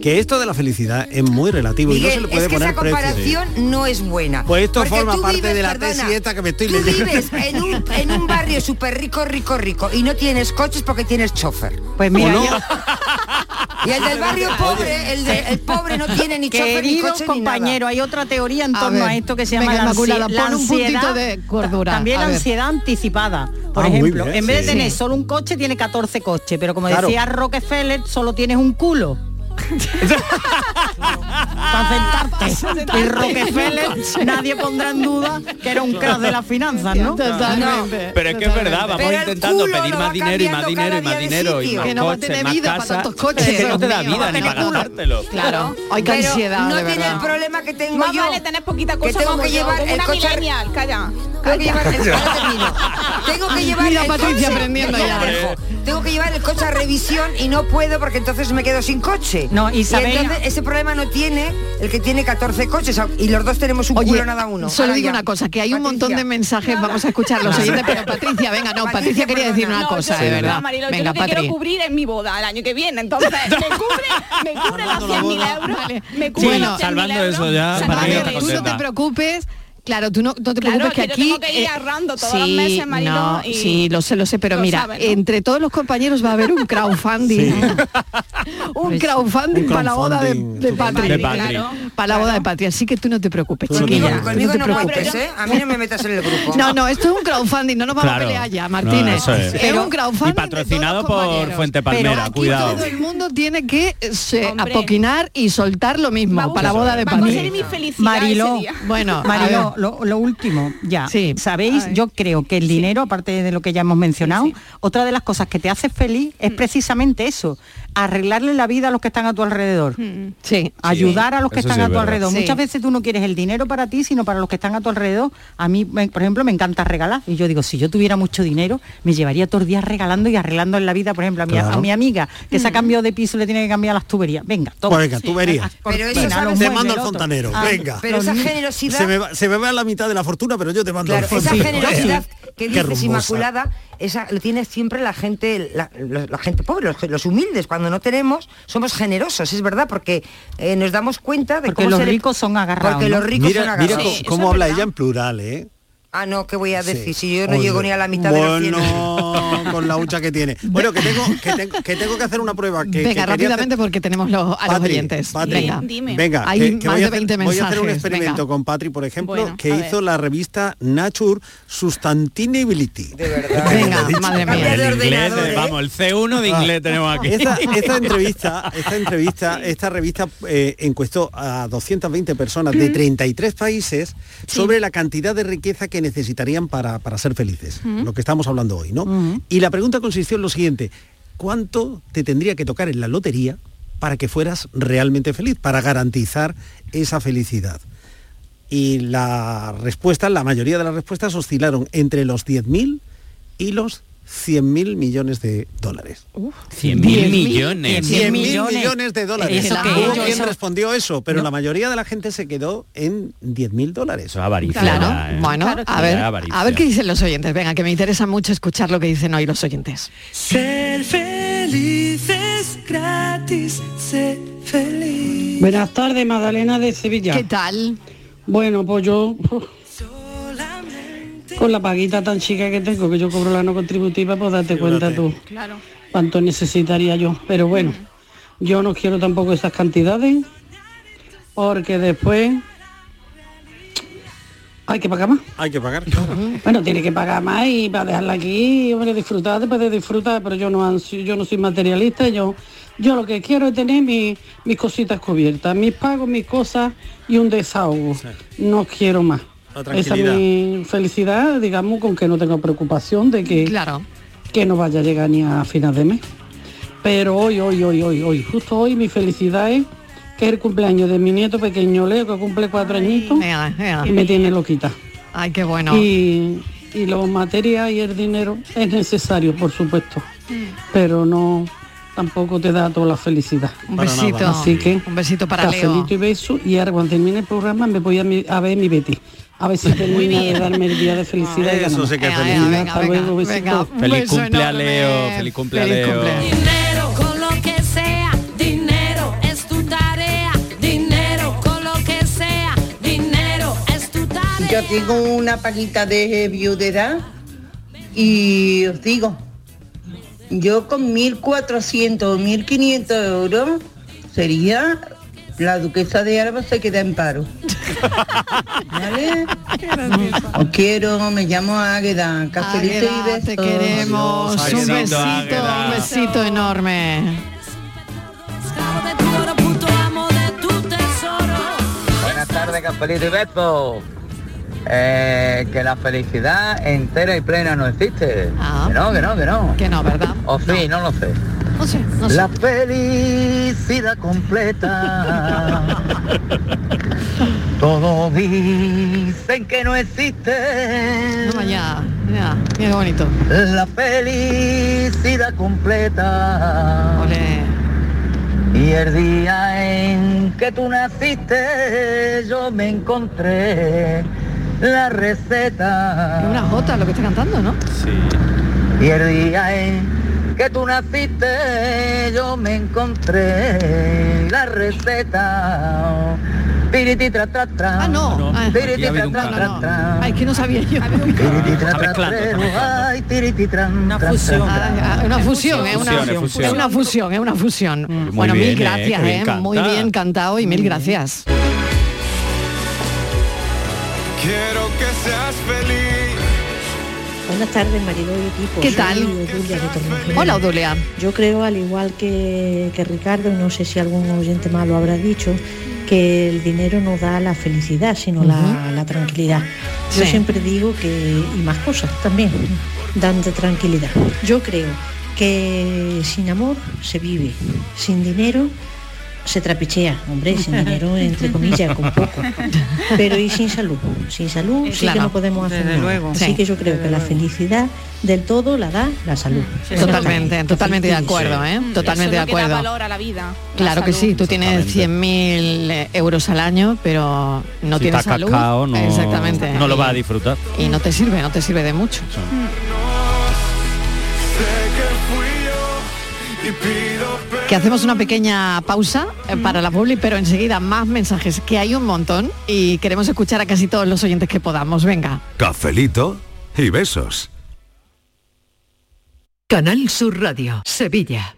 Speaker 20: que esto de la felicidad es muy relativo y no se le puede
Speaker 21: es que
Speaker 20: poner
Speaker 21: esa
Speaker 20: precio.
Speaker 21: comparación no es buena.
Speaker 20: Pues esto
Speaker 21: Porque
Speaker 20: forma parte
Speaker 21: vives,
Speaker 20: de la
Speaker 21: perdona,
Speaker 20: tesis esta que me estoy
Speaker 21: tú
Speaker 20: leyendo.
Speaker 21: vives en un, en un barrio súper rico, rico, rico y no tienes coches porque tienes chofer.
Speaker 22: Pues mira,
Speaker 20: ¿O no?
Speaker 22: yo-
Speaker 21: Y el del barrio pobre, el, de- el pobre no tiene ni chofer ni coche
Speaker 22: compañeros, hay otra teoría en
Speaker 18: A
Speaker 22: torno a,
Speaker 18: ver,
Speaker 22: esto que se llama la,
Speaker 18: Inmaculada,
Speaker 22: ansi- la
Speaker 18: pon un puntito
Speaker 22: ansiedad,
Speaker 18: de cordura,
Speaker 22: También la ansiedad anticipada. Por
Speaker 20: Ah,
Speaker 22: ejemplo,
Speaker 20: bien,
Speaker 22: en vez de tener solo un coche, tiene 14 coches, pero como
Speaker 20: Claro.
Speaker 22: decía Rockefeller, solo tienes un culo. Para sentarte. Y Rockefeller, nadie pondrá en duda que era un crack de las finanzas, ¿no?
Speaker 18: Totalmente.
Speaker 19: Pero es que es verdad, vamos
Speaker 21: Pero
Speaker 19: intentando pedir más dinero y más dinero y más dinero y más
Speaker 18: Que no va a
Speaker 19: coches,
Speaker 18: tener
Speaker 19: más
Speaker 18: vida para
Speaker 19: casa.
Speaker 18: tantos coches,
Speaker 19: Es que no te da vida ni para gastártelo.
Speaker 18: Claro, hay que ansiedad,
Speaker 21: no
Speaker 18: de
Speaker 21: tiene el problema que tengo
Speaker 23: Más
Speaker 21: yo.
Speaker 23: vale tener poquita
Speaker 21: que
Speaker 23: cosa
Speaker 21: tengo
Speaker 23: como
Speaker 21: que
Speaker 23: yo,
Speaker 21: llevar
Speaker 23: como
Speaker 21: el
Speaker 23: una
Speaker 21: coche
Speaker 23: millennial, calla.
Speaker 21: Tengo que llevar el, termino. Tengo que llevar
Speaker 18: Mira,
Speaker 21: el
Speaker 18: Patricia
Speaker 21: coche,
Speaker 18: aprendiendo
Speaker 21: ya. Tengo que llevar el coche a revisión y no puedo porque entonces me quedo sin coche.
Speaker 22: No, y sabéis-
Speaker 21: entonces ese problema no tiene el que tiene 14 coches y los dos tenemos un
Speaker 18: Oye,
Speaker 21: culo nada uno.
Speaker 18: Solo
Speaker 21: Ahora
Speaker 18: digo
Speaker 21: ya.
Speaker 18: una cosa, que hay un montón de
Speaker 21: Patricia.
Speaker 18: mensajes, vamos a escuchar los oyentes, pero Patricia, venga, no, Patricia quería decir una
Speaker 23: No,
Speaker 18: cosa,
Speaker 23: yo-
Speaker 18: de verdad.
Speaker 23: no, Marilo, yo
Speaker 18: Venga,
Speaker 23: lo que quiero cubrir es mi boda el año que viene, entonces me cubre, me cubre las 100.000 euros, me cubre los 100.000 euros.
Speaker 19: eso ya,
Speaker 23: no.
Speaker 18: Tú no te preocupes. Claro, tú no, no te
Speaker 23: Claro,
Speaker 18: preocupes que
Speaker 23: que yo
Speaker 18: aquí...
Speaker 23: tengo que ir ahorrando todos los meses, Marilo,
Speaker 18: no,
Speaker 23: y-
Speaker 18: sí, lo sé, lo sé, pero
Speaker 23: Lo
Speaker 18: mira,
Speaker 23: ¿no?
Speaker 18: entre todos los compañeros va a haber un crowdfunding. un crowdfunding
Speaker 20: Un
Speaker 18: para la boda de,
Speaker 20: crowdfunding
Speaker 18: de Patri.
Speaker 19: De Patri.
Speaker 18: Claro, para la boda de Patri, así que tú no te preocupes, chiquilla.
Speaker 21: Conmigo, conmigo
Speaker 18: te
Speaker 21: no
Speaker 18: preocupes.
Speaker 21: ¿eh? A mí no me metas en el grupo.
Speaker 18: No, no, esto es un crowdfunding, no nos vamos
Speaker 19: Claro.
Speaker 18: a pelear ya,
Speaker 19: No,
Speaker 18: Martínez.
Speaker 19: eso es.
Speaker 18: es un crowdfunding.
Speaker 19: Y patrocinado por. Fuente
Speaker 18: Pero
Speaker 19: Palmera,
Speaker 18: aquí
Speaker 19: cuidado.
Speaker 18: todo el mundo tiene que eh, se,
Speaker 23: Hombre.
Speaker 18: apoquinar y soltar lo mismo para la boda de
Speaker 23: vamos a
Speaker 18: Patri.
Speaker 23: ser mi felicidad
Speaker 22: Mariló.
Speaker 18: Bueno,
Speaker 22: Mariló. Lo, lo último, ya.
Speaker 18: Sí.
Speaker 22: Sabéis, yo creo que el dinero, aparte de lo que ya hemos mencionado, otra de las cosas que te hace feliz
Speaker 18: Mm.
Speaker 22: es precisamente eso, arreglarle la vida a los que están a tu alrededor.
Speaker 18: Sí.
Speaker 22: Ayudar a los que
Speaker 19: Eso
Speaker 22: están
Speaker 19: sí
Speaker 22: a tu
Speaker 19: verdad.
Speaker 22: alrededor.
Speaker 18: Sí.
Speaker 22: Muchas veces tú no quieres el dinero para ti, sino para los que están a tu alrededor. A mí, me- por ejemplo, me encanta regalar. Y yo digo, si yo tuviera mucho dinero, me llevaría todos los días regalando y arreglando en la vida, por ejemplo, a mi, a
Speaker 20: Claro.
Speaker 22: mi amiga que se ha cambiado de piso, le tiene que cambiar las tuberías. Venga, toma.
Speaker 20: Pues venga, tuberías.
Speaker 21: Pero eso,
Speaker 22: Cortina,
Speaker 21: ¿sabes?
Speaker 22: los
Speaker 20: Te
Speaker 22: muebles,
Speaker 20: mando al
Speaker 22: otro.
Speaker 20: fontanero,
Speaker 22: Ah,
Speaker 20: venga.
Speaker 21: Pero esa generosidad...
Speaker 20: Se me, va, se me va la mitad de la fortuna, pero yo te mando
Speaker 21: Claro,
Speaker 20: al
Speaker 21: esa
Speaker 20: fontanero.
Speaker 21: generosidad
Speaker 20: Qué
Speaker 21: dices. Inmaculada, esa lo tiene siempre la gente, la, la- la gente pobre, los, los humildes. Cuando no tenemos, somos generosos, es verdad, porque eh, nos damos cuenta de
Speaker 22: Porque
Speaker 21: cómo
Speaker 22: los
Speaker 21: se le-
Speaker 22: ricos son agarrados.
Speaker 21: Porque
Speaker 22: ¿no?
Speaker 21: los ricos son agarrados.
Speaker 20: mira co-
Speaker 21: Sí,
Speaker 20: cómo habla
Speaker 21: verdad.
Speaker 20: ella en plural, ¿eh?
Speaker 21: Ah, no, ¿qué voy a decir?
Speaker 20: Sí.
Speaker 21: Si yo no
Speaker 20: Oye,
Speaker 21: llego ni a la mitad de los
Speaker 20: bueno, con la hucha que tiene. Bueno, que tengo que, tengo que tengo que hacer una prueba. Que,
Speaker 18: Venga, rápidamente
Speaker 20: hacer-
Speaker 18: porque tenemos los- a los
Speaker 20: Patri,
Speaker 18: oyentes.
Speaker 20: Patri,
Speaker 18: Venga.
Speaker 23: Dime.
Speaker 20: Venga,
Speaker 18: Hay
Speaker 20: que- que
Speaker 18: más
Speaker 20: voy,
Speaker 18: de
Speaker 20: a hacer,
Speaker 18: 20
Speaker 20: voy a hacer un experimento
Speaker 18: venga.
Speaker 20: con Patri, por ejemplo,
Speaker 23: Bueno,
Speaker 20: que hizo
Speaker 23: ver.
Speaker 20: la revista Nature Sustainability.
Speaker 21: De verdad.
Speaker 18: Venga, madre mía.
Speaker 19: El inglés,
Speaker 21: ¿eh?
Speaker 19: vamos, el C1 de inglés tenemos aquí.
Speaker 20: Esta, esta entrevista, esta entrevista, esta revista eh, encuestó a 220 personas de 33 países sobre la cantidad de riqueza que necesitarían para, para ser felices, lo que estamos hablando hoy, ¿no? Y la pregunta consistió en lo siguiente, ¿cuánto te tendría que tocar en la lotería para que fueras realmente feliz, para garantizar esa felicidad? Y la respuesta, la mayoría de las respuestas oscilaron entre los 10.000 y los 100.000 millones de dólares.
Speaker 19: 100
Speaker 22: Diez
Speaker 19: mil
Speaker 22: mil,
Speaker 19: millones.
Speaker 22: cien
Speaker 20: 100
Speaker 22: mil
Speaker 20: mil
Speaker 22: millones.
Speaker 20: millones de dólares.
Speaker 22: ¿Eso qué
Speaker 20: Hubo quien
Speaker 22: Eso-
Speaker 20: respondió eso, pero
Speaker 22: No.
Speaker 20: la mayoría de la gente se quedó en 10 mil dólares.
Speaker 19: Eso es avaricia.
Speaker 18: Claro,
Speaker 19: ¿eh?
Speaker 18: bueno,
Speaker 23: Claro,
Speaker 18: a ver,
Speaker 19: avaricia.
Speaker 18: a ver qué dicen los oyentes. Venga, que me interesa mucho escuchar lo que dicen hoy los oyentes.
Speaker 26: Ser feliz es gratis, ser feliz.
Speaker 30: Buenas tardes, Magdalena de Sevilla.
Speaker 18: ¿Qué tal?
Speaker 30: Bueno, pues yo, uf, con la paguita tan chica que tengo, que yo cobro la no contributiva, pues date cuenta tú
Speaker 23: Claro.
Speaker 30: cuánto necesitaría yo. Pero bueno, yo no quiero tampoco esas cantidades, porque después hay que pagar más.
Speaker 20: Hay que pagar.
Speaker 30: Bueno, tiene que pagar más y para dejarla aquí, hombre, disfrutar, después de disfrutar, pero yo no ansio- yo no soy materialista, yo yo lo que quiero es tener mi- mis cositas cubiertas, mis pagos, mis cosas y un desahogo. No quiero más. Esa es mi felicidad, digamos, con que no tengo preocupación de que,
Speaker 18: Claro.
Speaker 30: que no vaya a llegar ni a final de mes. Pero hoy, hoy, hoy, hoy, hoy, justo hoy mi felicidad es que es el cumpleaños de mi nieto pequeño Leo, que cumple cuatro añitos y me tiene loquita.
Speaker 18: Ay, qué bueno.
Speaker 30: Y, y los materias y el dinero es necesario, por supuesto, pero no tampoco te da toda la felicidad.
Speaker 18: Un besito.
Speaker 30: Así que
Speaker 18: un besito para Leo.
Speaker 30: y beso y ahora cuando termine el programa me voy a, mi- a ver mi Betty. A ver si termina de darme el día de felicidad. y
Speaker 20: Eso sí que es
Speaker 18: Venga,
Speaker 20: felicidad.
Speaker 18: venga,
Speaker 30: Hasta
Speaker 18: venga,
Speaker 30: luego, besitos.
Speaker 18: venga.
Speaker 19: Feliz
Speaker 18: beso
Speaker 19: cumple a
Speaker 18: enorme.
Speaker 19: Leo, feliz cumple a
Speaker 18: Feliz
Speaker 19: Leo.
Speaker 26: Dinero con lo que sea, dinero es tu tarea, dinero con lo que sea, dinero es tu tarea.
Speaker 31: Yo tengo una paguita de viudedad y os digo, yo con 1.400 o 1.500 euros sería la duquesa de Alba se queda en paro. ¿Vale? Os quiero, me llamo Águeda, cafelito y besos.
Speaker 18: te queremos.
Speaker 20: Adiós,
Speaker 18: un besito,
Speaker 19: Águeda.
Speaker 18: un besito enorme.
Speaker 32: Buenas tardes, Cafelito y Beto. Eh, que la felicidad entera y plena no existe.
Speaker 18: Ah.
Speaker 32: Que no, que no, que no.
Speaker 18: Que no, ¿verdad?
Speaker 32: O sí, no, lo sé.
Speaker 18: No sé, no sé.
Speaker 32: La felicidad completa. Todos dicen que no existe.
Speaker 18: No, ya, ya, mira qué bonito.
Speaker 32: La felicidad completa.
Speaker 18: Ole.
Speaker 32: Y el día en que tú naciste, yo me encontré la receta.
Speaker 18: Es una jota lo que está cantando, ¿no?
Speaker 32: Y el día en que tú naciste, yo me encontré la receta. Piriti tra tra tra.
Speaker 18: Ah, no. Ah,
Speaker 32: Piriti tra tra tra tra.
Speaker 18: Ay, que no sabía yo.
Speaker 32: Piriti tra tra trero, ay, piriti
Speaker 18: Una fusión. una fusión, es una,
Speaker 19: Fusión, es fusión.
Speaker 18: es una fusión, es una fusión.
Speaker 19: Muy
Speaker 18: bueno,
Speaker 19: bien,
Speaker 18: mil
Speaker 19: eh,
Speaker 18: gracias, eh, muy bien cantado y mil gracias.
Speaker 33: Quiero que seas feliz.
Speaker 34: Buenas tardes, marido y equipo.
Speaker 18: ¿Qué
Speaker 34: Soy
Speaker 18: tal?
Speaker 34: Odulia de Torrejón.
Speaker 18: Hola, Odulia.
Speaker 34: Yo creo, al igual que, que Ricardo, y no sé si algún oyente más lo habrá dicho, que el dinero no da la felicidad, sino la, la tranquilidad. Yo
Speaker 18: Sí.
Speaker 34: siempre digo que, y más cosas también, dan de tranquilidad. Yo creo que sin amor se vive, sin dinero se trapichea, hombre, sin dinero entre comillas, con poco. Pero y sin salud, sin salud sí que no podemos hacer
Speaker 18: desde
Speaker 34: nada.
Speaker 18: luego.
Speaker 34: Así
Speaker 18: Sí.
Speaker 34: que yo creo que la felicidad del todo la da la salud.
Speaker 18: Totalmente, totalmente de acuerdo, ¿eh? Totalmente de
Speaker 23: Eso es lo que da
Speaker 18: acuerdo.
Speaker 23: valor a la vida. la
Speaker 18: Claro que sí, tú tienes 100.000 euros al año, pero no
Speaker 19: si
Speaker 18: tienes salud.
Speaker 19: cascado, no,
Speaker 18: Exactamente.
Speaker 19: no lo vas a disfrutar.
Speaker 18: Y no te sirve, no te sirve de mucho. Que hacemos una pequeña pausa eh, para la publi, pero enseguida más mensajes, que hay un montón y queremos escuchar a casi todos los oyentes que podamos. Venga.
Speaker 35: Cafelito y besos.
Speaker 36: Canal Sur Radio, Sevilla.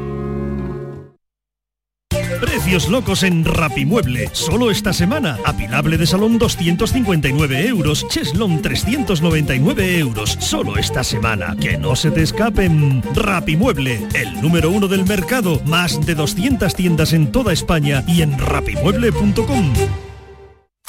Speaker 37: Precios locos en Rapimueble. Solo esta semana. Apilable de salón 259 euros. Cheslon 399 euros. Solo esta semana. Que no se te escapen. Rapimueble, el número uno del mercado. Más de 200 tiendas en toda España y en rapimueble.com.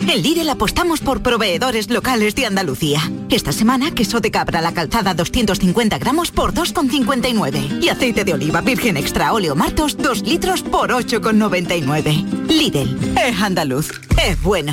Speaker 8: En Lidl apostamos por proveedores locales de Andalucía. Esta semana, queso de cabra la calzada 250 gramos por 2,59. Y aceite de oliva virgen extra óleo martos 2 litros por 8,99. Lidl, es andaluz, es bueno.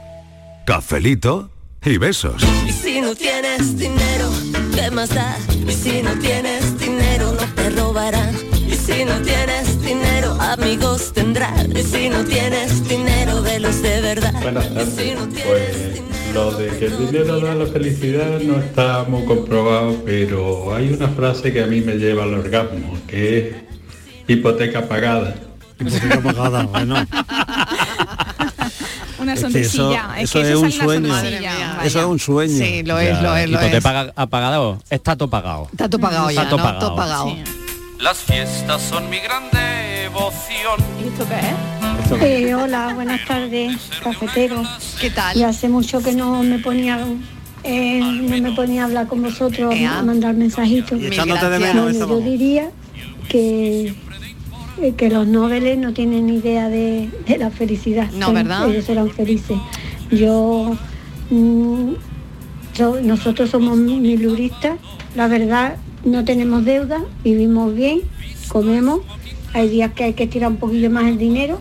Speaker 35: Cafelito y besos.
Speaker 38: Y si no tienes dinero, ¿qué más da? Y si no tienes dinero, no te robarán. Y si no tienes dinero, amigos tendrás. Y si no tienes dinero, velos de verdad.
Speaker 39: Buenas tardes.
Speaker 38: si no
Speaker 39: Pues lo de que el dinero da la felicidad no está muy comprobado, pero hay una frase que a mí me lleva al orgasmo, que es hipoteca pagada.
Speaker 20: Hipoteca pagada, bueno.
Speaker 23: Una
Speaker 20: Es que eso-
Speaker 23: sonrisilla.
Speaker 20: eso
Speaker 23: que
Speaker 20: es un sueño. Eso es un sueño.
Speaker 18: Sí, lo es, lo es, lo es.
Speaker 19: Apagado, está todo pagado.
Speaker 18: Está todo pagado ya,
Speaker 19: Está todo
Speaker 18: ¿no?
Speaker 19: pagado.
Speaker 18: Todo pagado.
Speaker 40: Las fiestas son mi gran devoción.
Speaker 23: ¿Y esto qué es?
Speaker 41: Eh, hola, buenas tardes, cafetero.
Speaker 18: ¿Qué tal?
Speaker 41: Y hace mucho que no me ponía eh, no me ponía a hablar con vosotros, a mandar mensajitos.
Speaker 20: Y echándote de menos,
Speaker 41: Bueno,
Speaker 20: esa
Speaker 41: yo diría que, que los noveles no tienen idea de, de la felicidad.
Speaker 18: No,
Speaker 41: Son-
Speaker 18: ¿verdad?
Speaker 41: Ellos eran felices. Yo, mm, yo- nosotros somos miluristas, la verdad, no tenemos deuda, vivimos bien, comemos. Hay días que hay que tirar un poquillo más el dinero,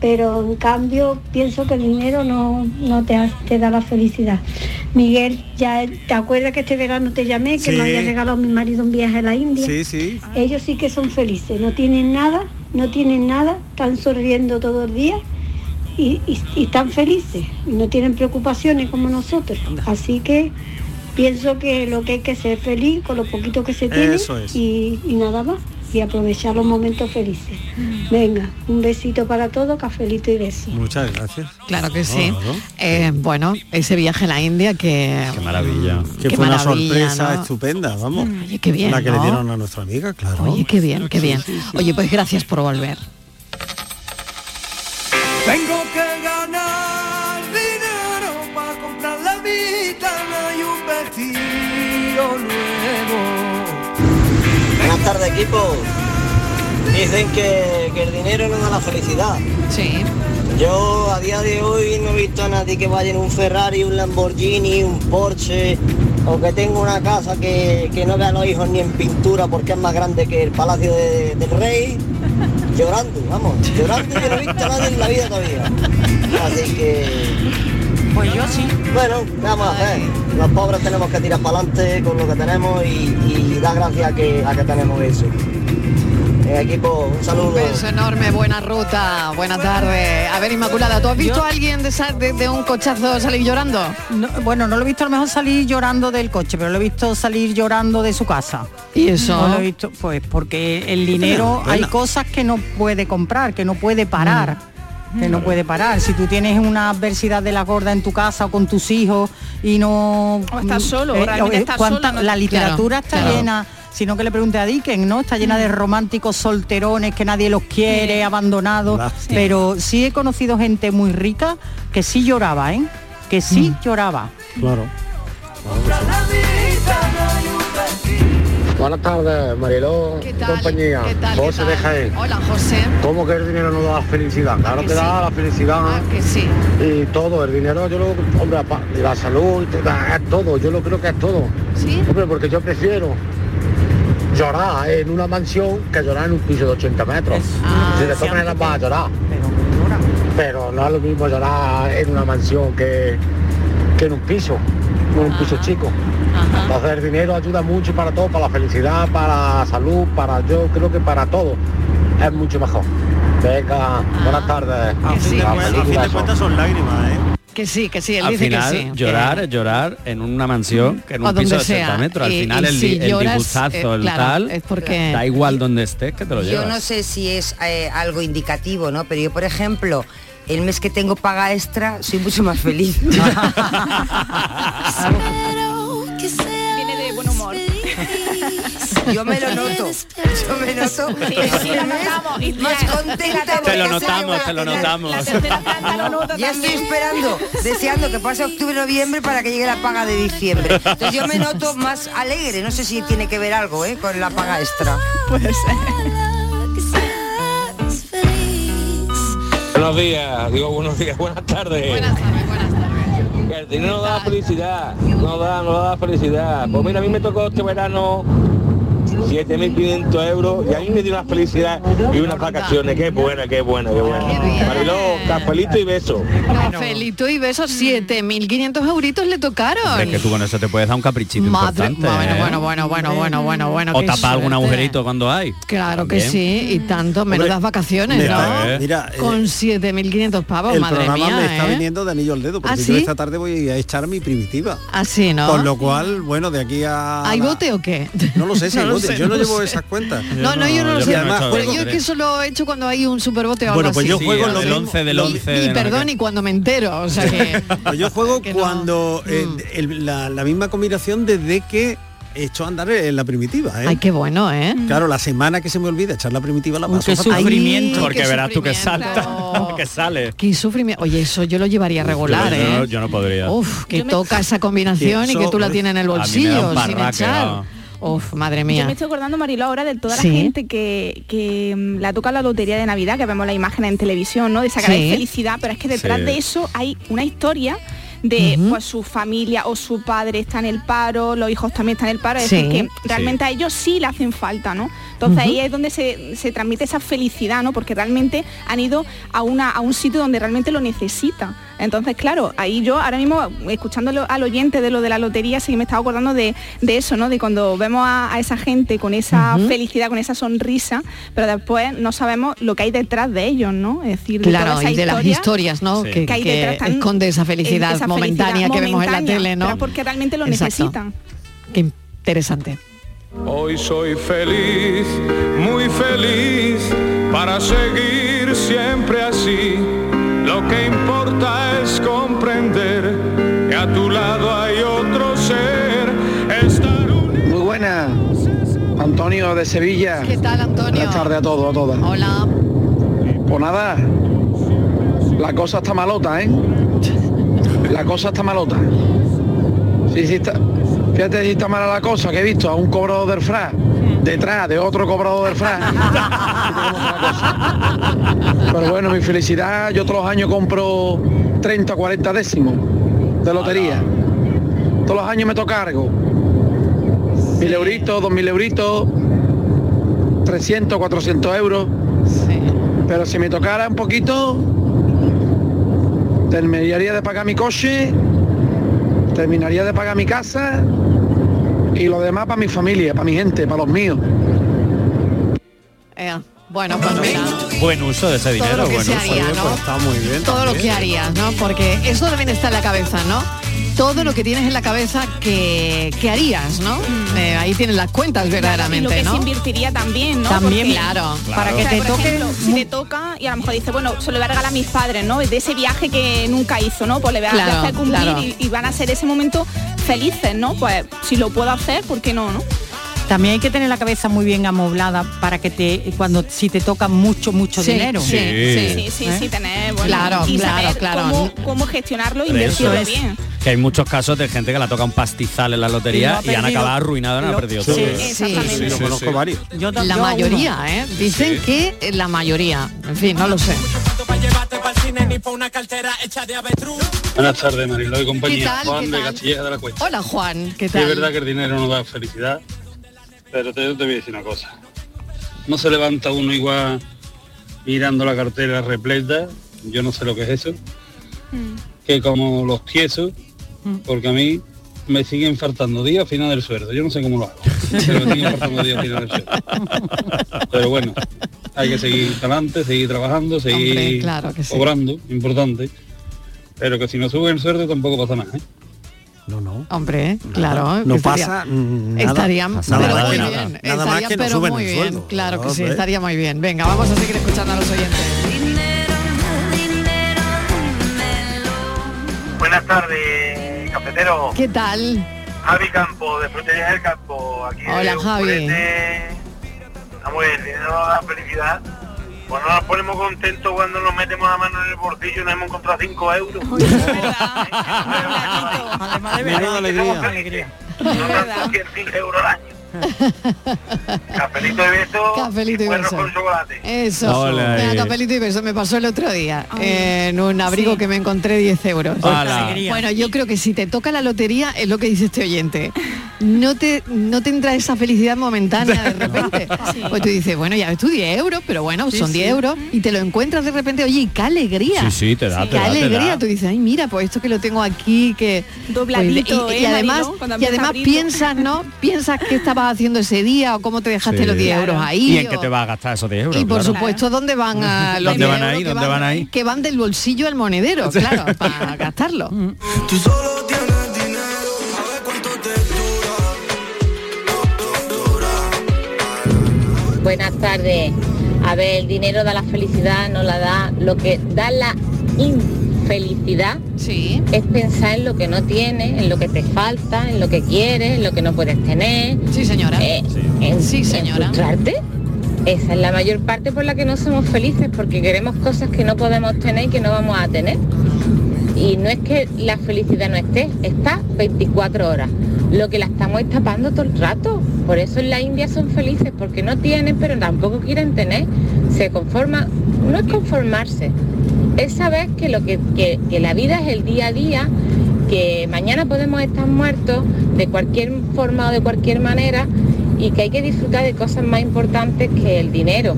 Speaker 41: pero en cambio pienso que el dinero no, no te, da la felicidad. Miguel, ya te acuerdas que este verano te llamé, que
Speaker 20: Sí.
Speaker 41: me había regalado mi marido un viaje a la India.
Speaker 20: Sí, sí.
Speaker 41: Ellos sí que son felices, no tienen nada, no tienen nada, están sonriendo todo el día y, y- y están felices, y no tienen preocupaciones como nosotros. Así que pienso que lo que hay que ser feliz con lo poquito que se tiene
Speaker 20: Eso es.
Speaker 41: y, y nada más, y aprovechar los momentos felices. Venga, un besito para todos, cafelito y beso.
Speaker 20: Muchas gracias.
Speaker 18: Claro que sí.
Speaker 20: Oh, ¿no?
Speaker 18: Eh, bueno, ese viaje a la India que...
Speaker 19: Qué maravilla.
Speaker 20: Que
Speaker 18: Qué
Speaker 20: fue una sorpresa
Speaker 18: ¿no?
Speaker 20: estupenda, vamos.
Speaker 18: Oye, qué bien,
Speaker 20: La que
Speaker 18: ¿no?
Speaker 20: le dieron a nuestra amiga, claro.
Speaker 18: Oye, qué bien, qué bien. Oye, pues gracias por volver.
Speaker 42: Tardes equipo. Dicen que, que el dinero no da la felicidad.
Speaker 18: Sí.
Speaker 42: Yo a día de hoy no he visto a nadie que vaya en un Ferrari, un Lamborghini, un Porsche o que tenga una casa que, que no vea a los hijos ni en pintura porque es más grande que el Palacio de- del Rey. Llorando, vamos, llorando yo no he visto a nadie en la vida todavía. Así que...
Speaker 22: Pues yo sí.
Speaker 42: Bueno, ¿qué vamos a hacer? Los pobres tenemos que tirar para adelante con lo que tenemos y, y dar gracias a que, a que tenemos eso. Eh, equipo, un saludo.
Speaker 18: Un beso enorme, buena ruta, buena tarde. A ver, Inmaculada, ¿tú has visto a alguien de, esa- de- de un cochazo salir llorando?
Speaker 22: No, bueno, no lo he visto a lo mejor salir llorando del coche, pero lo he visto salir llorando de su casa.
Speaker 18: ¿Y eso?
Speaker 22: No lo he visto, pues porque el dinero,
Speaker 42: Bueno,
Speaker 22: hay cosas que no puede comprar, que no puede parar. Que no puede parar. Si tú tienes una adversidad de la gorda en tu casa o con tus hijos y no.
Speaker 23: O estás solo,
Speaker 22: eh,
Speaker 23: realmente
Speaker 22: eh,
Speaker 23: estás
Speaker 22: cuánta-
Speaker 23: no-
Speaker 22: La literatura
Speaker 23: Claro,
Speaker 22: está
Speaker 23: claro.
Speaker 22: llena, sino que le pregunte a Dickens, ¿no? Está llena de románticos solterones que nadie los quiere, abandonados.
Speaker 20: Lástima.
Speaker 22: Pero sí he conocido gente muy rica que sí lloraba, ¿eh? Que sí lloraba.
Speaker 20: Claro.
Speaker 43: Buenas tardes, Mariló
Speaker 18: ¿Qué
Speaker 43: y
Speaker 18: tal?
Speaker 43: compañía.
Speaker 18: ¿Qué tal?
Speaker 43: José
Speaker 18: ¿Qué
Speaker 43: de
Speaker 18: tal?
Speaker 43: Jaén.
Speaker 18: Hola, José.
Speaker 43: ¿Cómo que el dinero no da felicidad? Claro
Speaker 18: que
Speaker 43: que,
Speaker 18: sí?
Speaker 43: da la felicidad.
Speaker 18: Ah, que sí.
Speaker 43: Y todo, el dinero, yo lo, hombre, la salud, es todo, yo lo creo que es todo.
Speaker 18: ¿Sí?
Speaker 43: Hombre, porque yo prefiero llorar en una mansión que llorar en un piso de 80 metros.
Speaker 18: Ah,
Speaker 43: si de todas maneras vas a llorar. Pero no es lo mismo llorar en una mansión que, que en un piso, en un piso chico. Entonces el dinero ayuda mucho para todo, para la felicidad, para la salud, para yo creo que para todo. Es mucho mejor. Venga, buenas tardes.
Speaker 20: A fin, de, cuentas son lágrimas, ¿eh?
Speaker 18: Que sí, que sí, él
Speaker 19: Al
Speaker 18: dice
Speaker 19: final,
Speaker 18: que sí.
Speaker 19: llorar
Speaker 18: que-
Speaker 19: es llorar en una mansión, que en un piso de
Speaker 18: donde
Speaker 19: 80
Speaker 18: sea.
Speaker 19: metros. Al
Speaker 18: Y-
Speaker 19: final
Speaker 18: y
Speaker 19: el,
Speaker 18: si
Speaker 19: el
Speaker 18: lloras,
Speaker 19: dibujazo,
Speaker 18: eh,
Speaker 19: el
Speaker 18: claro,
Speaker 19: tal,
Speaker 18: es porque-
Speaker 19: da igual donde estés que te lo
Speaker 21: Yo
Speaker 19: llevas.
Speaker 21: no sé si es eh, algo indicativo, ¿no? Pero yo, por ejemplo, el mes que tengo paga extra, soy mucho más feliz.
Speaker 23: Viene de buen humor.
Speaker 21: Yo me lo noto. Yo me noto.
Speaker 23: Sí, sí, lo notamos. Y
Speaker 21: más contenta.
Speaker 19: Te lo
Speaker 21: porque
Speaker 19: notamos, te lo notamos.
Speaker 21: Ya estoy esperando, deseando que pase octubre noviembre para que llegue la paga de diciembre. Entonces yo me noto más alegre. No sé si tiene que ver algo, ¿eh? Con la paga extra.
Speaker 23: Puede ser.
Speaker 44: Buenos días, digo buenos días, buenas tardes.
Speaker 18: Buenas tardes, buenas tardes.
Speaker 44: El dinero no da felicidad, no da, no da felicidad. Pues mira, a mí me tocó este verano 7.500 euros y a mí me dio una felicidad y unas vacaciones. Qué buena, qué buena, qué buena. Mariló, cafelito y beso.
Speaker 18: Cafelito y besos, 7.500 euritos le tocaron.
Speaker 19: Es que tú con eso te puedes dar un caprichito
Speaker 18: Madre,
Speaker 19: importante.
Speaker 18: bueno,
Speaker 19: ¿eh?
Speaker 18: bueno, bueno, bueno, bueno, bueno, bueno.
Speaker 19: o tapar algún agujerito cuando hay.
Speaker 18: Claro que sí, y tanto, menudas vacaciones, ¿no?
Speaker 20: está- mira, eh,
Speaker 18: Con 7.500 pavos,
Speaker 20: el
Speaker 18: madre
Speaker 20: programa
Speaker 18: mía,
Speaker 20: me está
Speaker 18: ¿eh?
Speaker 20: viniendo de anillo al dedo, porque
Speaker 18: ¿Ah,
Speaker 20: yo esta tarde voy a echar mi primitiva.
Speaker 18: Así, ¿no?
Speaker 20: Con lo cual, bueno, de aquí a...
Speaker 18: ¿Hay
Speaker 20: la-
Speaker 18: bote o qué?
Speaker 20: No lo sé si
Speaker 18: No
Speaker 20: hay bote,
Speaker 18: sé,
Speaker 20: yo no, llevo
Speaker 18: sé.
Speaker 20: esas cuentas.
Speaker 18: No, no, yo no lo sé.
Speaker 20: además
Speaker 18: Pero
Speaker 20: juego-
Speaker 18: yo es que eso lo he hecho cuando hay un superbote o algo
Speaker 20: Bueno, pues
Speaker 18: así.
Speaker 20: yo juego lo
Speaker 19: del
Speaker 20: mismo.
Speaker 19: 11 del
Speaker 20: lo-
Speaker 19: 11
Speaker 18: Y
Speaker 19: de
Speaker 18: perdón, y cuando me entero, o sea que...
Speaker 20: Pues yo juego
Speaker 18: Que no.
Speaker 20: cuando eh,
Speaker 18: Mm.
Speaker 20: el- la, la misma combinación desde que hecho a andar en la primitiva. ¿eh?
Speaker 18: Ay, qué bueno, ¿eh?
Speaker 20: Claro, la semana que se me olvida echar la primitiva la paso
Speaker 18: qué sufrimiento.
Speaker 19: Porque
Speaker 18: qué
Speaker 19: verás tú que salta, que sale.
Speaker 18: Qué sufrimiento. Oye, eso yo lo llevaría regular,
Speaker 19: yo, yo
Speaker 18: ¿eh?
Speaker 19: no, yo no podría.
Speaker 18: Uf, que toca esa combinación y que tú la tienes en el bolsillo sin echar. Uf, madre
Speaker 23: Yo
Speaker 18: mía.
Speaker 23: me estoy acordando, Marilo, ahora de toda la
Speaker 18: Sí.
Speaker 23: gente que, que mm, la toca la lotería de Navidad, que vemos la imagen en televisión, ¿no? De esa cara
Speaker 18: Sí.
Speaker 23: de felicidad, pero es que detrás
Speaker 18: Sí.
Speaker 23: de eso hay una historia de pues su familia o su padre está en el paro, los hijos también están en el paro, es
Speaker 18: Sí.
Speaker 23: decir, que
Speaker 18: Sí.
Speaker 23: realmente a ellos sí le hacen falta, ¿no? Entonces ahí es donde se, se transmite esa felicidad, ¿no? Porque realmente han ido a, una, a un sitio donde realmente lo necesita. Entonces, claro, ahí yo ahora mismo, escuchándolo al oyente de lo de la lotería, sí que me estaba acordando de, de eso, ¿no? De cuando vemos a, a esa gente con esa felicidad, con esa sonrisa, pero después no sabemos lo que hay detrás de ellos, ¿no? Es decir, de
Speaker 18: Claro,
Speaker 23: toda esa
Speaker 18: y de las
Speaker 23: historia
Speaker 18: historias, ¿no?
Speaker 23: Sí.
Speaker 18: Que,
Speaker 23: Que hay
Speaker 18: que
Speaker 23: detrás tan-
Speaker 18: esconde esa felicidad
Speaker 23: esa
Speaker 18: momentánea que vemos en la tele, ¿no?
Speaker 23: pero porque realmente lo
Speaker 18: Exacto.
Speaker 23: necesitan.
Speaker 18: Qué interesante.
Speaker 45: Hoy soy feliz, muy feliz, para seguir siempre así. Lo que importa es comprender que a tu lado hay otro ser. Estar
Speaker 46: Muy buena. Antonio de Sevilla.
Speaker 18: ¿Qué tal, Antonio?
Speaker 46: Buenas tardes a todos, a todas.
Speaker 18: Hola.
Speaker 46: Pues nada, la cosa está malota, ¿eh? La cosa está malota. Sí, sí está. Fíjate si está mala la cosa, que he visto a un cobrador del FRA detrás de otro cobrador del FRA. Pero bueno, mi felicidad, yo todos los años compro 30 o 40 décimos de lotería. Todos los años me toca algo. Mil euritos, dos mil euritos, 300, 400 euros. Pero si me tocara un poquito, terminaría de pagar mi coche, terminaría de pagar mi casa y lo demás para mi familia, para mi gente, para los míos.
Speaker 18: Eh, bueno, pues mira,
Speaker 19: Buen uso de ese
Speaker 18: Todo
Speaker 19: dinero.
Speaker 18: lo que
Speaker 19: buen
Speaker 18: se
Speaker 19: uso.
Speaker 18: haría, ¿no?
Speaker 19: Pues está muy bien.
Speaker 18: todo lo que harías, ¿no? Porque eso también está en la cabeza, ¿no? Todo lo que tienes en la cabeza que, que harías, ¿no? Eh, ahí tienes las cuentas
Speaker 23: y lo
Speaker 18: verdaderamente,
Speaker 23: que se
Speaker 18: ¿no?
Speaker 23: invertiría también, ¿no?
Speaker 18: También,
Speaker 23: Porque-
Speaker 18: claro.
Speaker 23: Para que te
Speaker 18: Por
Speaker 23: toque,
Speaker 18: ejemplo,
Speaker 23: si te toca y a lo mejor dice, bueno, se lo voy a regalar a mis padres, ¿no? De ese viaje que nunca hizo, ¿no? Pues le voy a,
Speaker 18: Claro,
Speaker 23: le voy a hacer cumplir
Speaker 18: claro.
Speaker 23: y, y van a ser ese momento felices, ¿no? Pues si lo puedo hacer, ¿por qué no, no?
Speaker 47: También hay que tener la cabeza muy bien amoblada para que te cuando si te toca mucho mucho
Speaker 23: Sí,
Speaker 47: dinero.
Speaker 23: sí, sí, sí, sí,
Speaker 47: ¿Eh?
Speaker 23: sí, tener, bueno,
Speaker 18: Claro,
Speaker 23: y
Speaker 18: claro,
Speaker 23: saber
Speaker 18: claro.
Speaker 23: Cómo, cómo gestionarlo e invertirlo bien.
Speaker 19: Que hay muchos casos de gente que la toca un pastizal en la lotería
Speaker 18: Y lo
Speaker 19: y,
Speaker 18: ha
Speaker 19: han acabado arruinados y han perdido
Speaker 18: sí,
Speaker 19: todo. Sí,
Speaker 20: Yo
Speaker 19: sí,
Speaker 20: conozco
Speaker 19: sí.
Speaker 20: varios.
Speaker 18: la mayoría, ¿eh? Dicen que la mayoría. En fin, no lo sé.
Speaker 48: Buenas tardes, Mariló y
Speaker 18: ¿Qué
Speaker 48: compañía.
Speaker 18: tal?
Speaker 48: Juan
Speaker 18: ¿Qué
Speaker 48: de? Castilleja de la Cuesta.
Speaker 18: Hola, Juan. ¿Qué tal?
Speaker 48: es verdad que el dinero no da felicidad, pero te, yo te voy a decir una cosa. No se levanta uno igual mirando la cartera repleta, yo no sé lo que es eso, que como los tiesos, porque a mí me siguen faltando días a final del sueldo. Yo no sé cómo lo hago, pero me siguen faltando días a final del sueldo. Pero bueno, hay que seguir adelante, seguir trabajando, seguir
Speaker 18: Hombre, claro que sí.
Speaker 48: cobrando, importante. Pero que si no sube el sueldo tampoco pasa nada. ¿eh?
Speaker 20: No, no.
Speaker 18: Hombre, claro.
Speaker 20: No
Speaker 18: que estaría-
Speaker 20: pasa
Speaker 18: pero
Speaker 20: más
Speaker 18: muy bien. Pero
Speaker 20: suben
Speaker 18: muy bien. Claro que sí, estaría muy bien. Venga, vamos a seguir escuchando a los oyentes.
Speaker 49: Buenas tardes, cafetero.
Speaker 18: ¿Qué tal?
Speaker 49: Javi Campo, de Frutería del Campo. Aquí
Speaker 18: Hola,
Speaker 49: de
Speaker 18: Javi.
Speaker 49: Dinero nos da felicidad. Pues no nos ponemos contentos cuando nos metemos la mano en el bolsillo y nos hemos encontrado 5 euros.
Speaker 20: Menuda alegría.
Speaker 49: No tanto 100 euros al año. Cafelito de beso.
Speaker 18: Cafelito y beso.
Speaker 49: con chocolate.
Speaker 18: Eso.
Speaker 19: Hola, eh.
Speaker 18: cafelito y beso. Me pasó el otro día en un abrigo que me encontré 10 euros.
Speaker 19: Hala.
Speaker 18: Bueno, yo creo que si te toca la lotería, es lo que dice este oyente. No te, no te entra esa felicidad momentánea de repente. Pues tú dices, bueno, ya ves tú 10 euros, pero bueno, Sí, son sí. 10 euros y te lo encuentras de repente, oye, y qué alegría.
Speaker 19: Sí, sí, te da, te
Speaker 18: Qué
Speaker 19: da, te
Speaker 18: alegría,
Speaker 19: da.
Speaker 18: tú dices, ay, mira, pues esto que lo tengo aquí, que...
Speaker 23: Dobladito,
Speaker 18: Pues, y, y
Speaker 23: ¿eh,
Speaker 18: además, y además piensas, ¿no? Piensas qué estabas haciendo ese día o cómo te dejaste
Speaker 19: Sí.
Speaker 18: los 10 euros ahí.
Speaker 19: ¿Y en qué
Speaker 18: o-
Speaker 19: te vas a gastar esos 10 euros?
Speaker 18: y por
Speaker 19: Claro.
Speaker 18: supuesto, ¿dónde van a los
Speaker 19: ¿Dónde
Speaker 18: 10
Speaker 19: van ahí?
Speaker 18: que
Speaker 19: ¿Dónde van ahí?
Speaker 18: Que van del bolsillo al monedero, claro, para gastarlo.
Speaker 50: Tú solo tienes dinero, a ver cuánto te
Speaker 51: Buenas tardes. A ver, el dinero da la felicidad, no la da. Lo que da la felicidad
Speaker 18: sí.
Speaker 51: es pensar en lo que no tienes, en lo que te falta, en lo que quieres, en lo que no puedes tener.
Speaker 18: Sí, señora.
Speaker 51: Eh, en,
Speaker 18: Sí,
Speaker 51: en
Speaker 18: señora.
Speaker 51: frustrarte. Esa es la mayor parte por la que no somos felices, porque queremos cosas que no podemos tener y que no vamos a tener. Y no es que la felicidad no esté, está 24 horas. Lo que la estamos es tapando todo el rato. Por eso en la India son felices, porque no tienen, pero tampoco quieren tener. Se conforman, no es conformarse, es saber que, lo que, que- que la vida es el día a día, que mañana podemos estar muertos de cualquier forma o de cualquier manera y que hay que disfrutar de cosas más importantes que el dinero.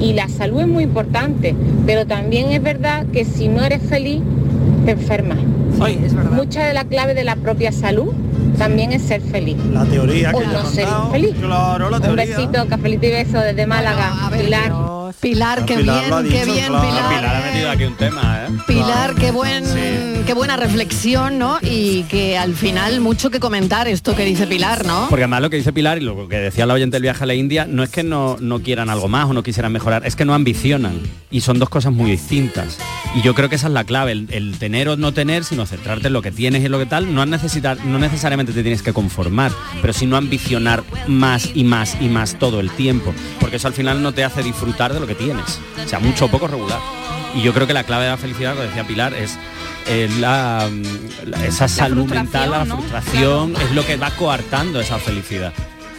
Speaker 51: Y la salud es muy importante, pero también es verdad que si no eres feliz, te enfermas. Mucha de la clave de la propia salud también es ser feliz.
Speaker 20: La teoría
Speaker 51: o no ser feliz.
Speaker 20: Claro, la
Speaker 51: Un besito, cafelito y beso desde Málaga. Pilar.
Speaker 18: Pilar, qué
Speaker 19: Pilar
Speaker 18: bien,
Speaker 19: ha
Speaker 18: qué
Speaker 19: dicho,
Speaker 18: bien,
Speaker 19: claro.
Speaker 18: Pilar.
Speaker 19: Pilar ha metido aquí un tema, ¿eh?
Speaker 18: Pilar, qué buen, qué buena reflexión, ¿no? Y que al final mucho que comentar esto que dice Pilar, ¿no?
Speaker 19: Porque además lo que dice Pilar y lo que decía la oyente del viaje a la India, no es que no, no quieran algo más o no quisieran mejorar, es que no ambicionan. Y son dos cosas muy distintas. Y yo creo que esa es la clave, el, el tener o no tener, sino centrarte en lo que tienes y en lo que tal, no, has necesitar, no necesariamente te tienes que conformar, pero sino ambicionar más y más y más todo el tiempo. Porque eso al final no te hace disfrutar de lo que tienes. O sea, mucho o poco regular. Y yo creo que la clave de la felicidad, como decía Pilar, es eh, la, mm, la- esa salud mental, la frustración, es lo que va coartando esa felicidad.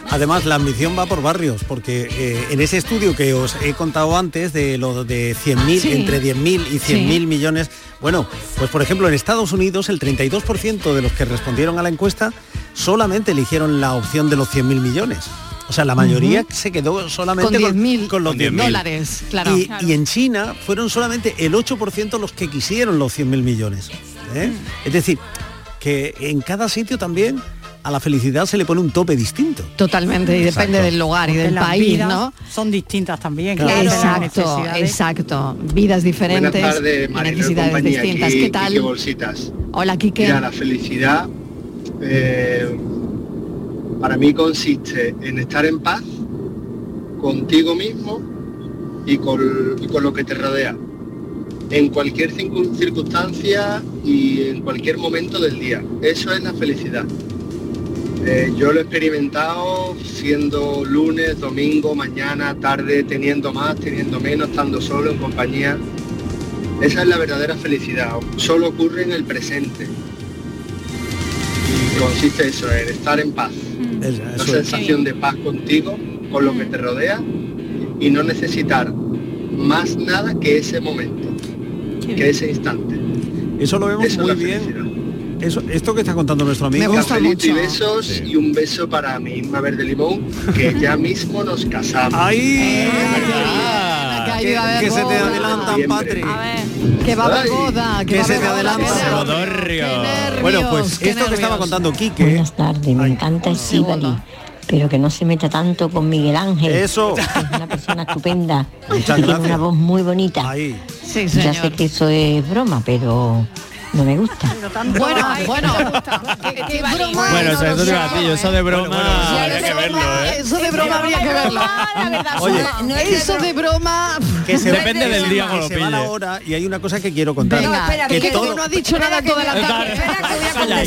Speaker 20: Además, la ambición va por barrios, porque eh, en ese estudio que os he contado antes de lo de 100.000,
Speaker 52: Sí.
Speaker 20: entre 10.000 y 100.000 millones, bueno, pues por ejemplo en Estados Unidos el 32% de los que respondieron a la encuesta solamente eligieron la opción de los 100.000 millones. O sea, la mayoría se quedó solamente
Speaker 18: Con 10.000
Speaker 20: con los
Speaker 18: con
Speaker 20: 10.000
Speaker 18: dólares, claro.
Speaker 20: Y,
Speaker 18: Claro.
Speaker 20: y en China fueron solamente el 8% los que quisieron los 100.000 millones. ¿eh?
Speaker 18: Mm.
Speaker 20: Es decir, que en cada sitio también a la felicidad se le pone un tope distinto.
Speaker 18: Totalmente, y depende
Speaker 20: Exacto.
Speaker 18: del lugar y del
Speaker 47: las
Speaker 18: país,
Speaker 47: vidas
Speaker 18: ¿no?
Speaker 47: Son distintas también.
Speaker 18: Claro. Exacto, exacto. Vidas diferentes
Speaker 52: tardes,
Speaker 18: necesidades
Speaker 52: compañía,
Speaker 18: distintas.
Speaker 52: aquí,
Speaker 18: ¿Qué tal?
Speaker 52: Quique Bolsitas.
Speaker 18: Hola, Quique.
Speaker 52: Mira, la felicidad eh, para mí consiste en estar en paz contigo mismo y con, lo que te rodea, en cualquier circun- circunstancia y en cualquier momento del día. Eso es la felicidad. Eh, yo lo he experimentado siendo lunes, domingo, mañana, tarde, teniendo más, teniendo menos, estando solo, en compañía. Esa es la verdadera felicidad. Solo ocurre en el presente. Y consiste eso, en estar en paz. Una
Speaker 20: es.
Speaker 52: sensación de paz contigo, con lo que te rodea y no necesitar más nada que ese momento, que ese instante.
Speaker 20: Eso lo vemos
Speaker 52: Eso es
Speaker 20: muy
Speaker 52: la
Speaker 20: bien. Eso, esto que está contando nuestro amigo.
Speaker 52: Cafelito y besos y un beso para mi Inma Verde Limón, que ya mismo nos casamos.
Speaker 20: ¡Ay!
Speaker 18: Iba a haber
Speaker 20: que se te adelantan, Patri.
Speaker 18: Que va a haber boda, que,
Speaker 20: que
Speaker 18: a
Speaker 20: se te
Speaker 18: boda,
Speaker 20: adelanta.
Speaker 18: qué nervios,
Speaker 19: Bodorrio.
Speaker 18: qué nervios,
Speaker 20: Bueno, pues
Speaker 18: qué
Speaker 20: esto que estaba
Speaker 18: nervios.
Speaker 20: contando Quique.
Speaker 53: Buenas tardes, me encanta Estíbali, pero que no se meta tanto con Miguel Ángel.
Speaker 20: Eso.
Speaker 53: que Es una persona estupenda.
Speaker 20: Muchas
Speaker 53: y tiene
Speaker 20: gracias.
Speaker 53: una voz muy bonita.
Speaker 18: Sí,
Speaker 53: ya
Speaker 18: señor.
Speaker 53: sé que eso es broma, pero no me gusta.
Speaker 18: Bueno, bueno, ¿qué, qué broma?
Speaker 19: Bueno,
Speaker 18: No
Speaker 19: eso, eso te iba a decir, eso de broma habría que verlo, ¿eh?
Speaker 18: Eso de broma habría que verlo.
Speaker 20: Oye,
Speaker 18: Eso de broma.
Speaker 20: que se
Speaker 19: Depende del día
Speaker 20: que
Speaker 19: lo
Speaker 20: se va la
Speaker 19: pille.
Speaker 20: hora y hay una cosa que quiero contar.
Speaker 18: Venga,
Speaker 20: que
Speaker 18: que,
Speaker 20: todo-
Speaker 18: no ha dicho nada toda la tarde. No ha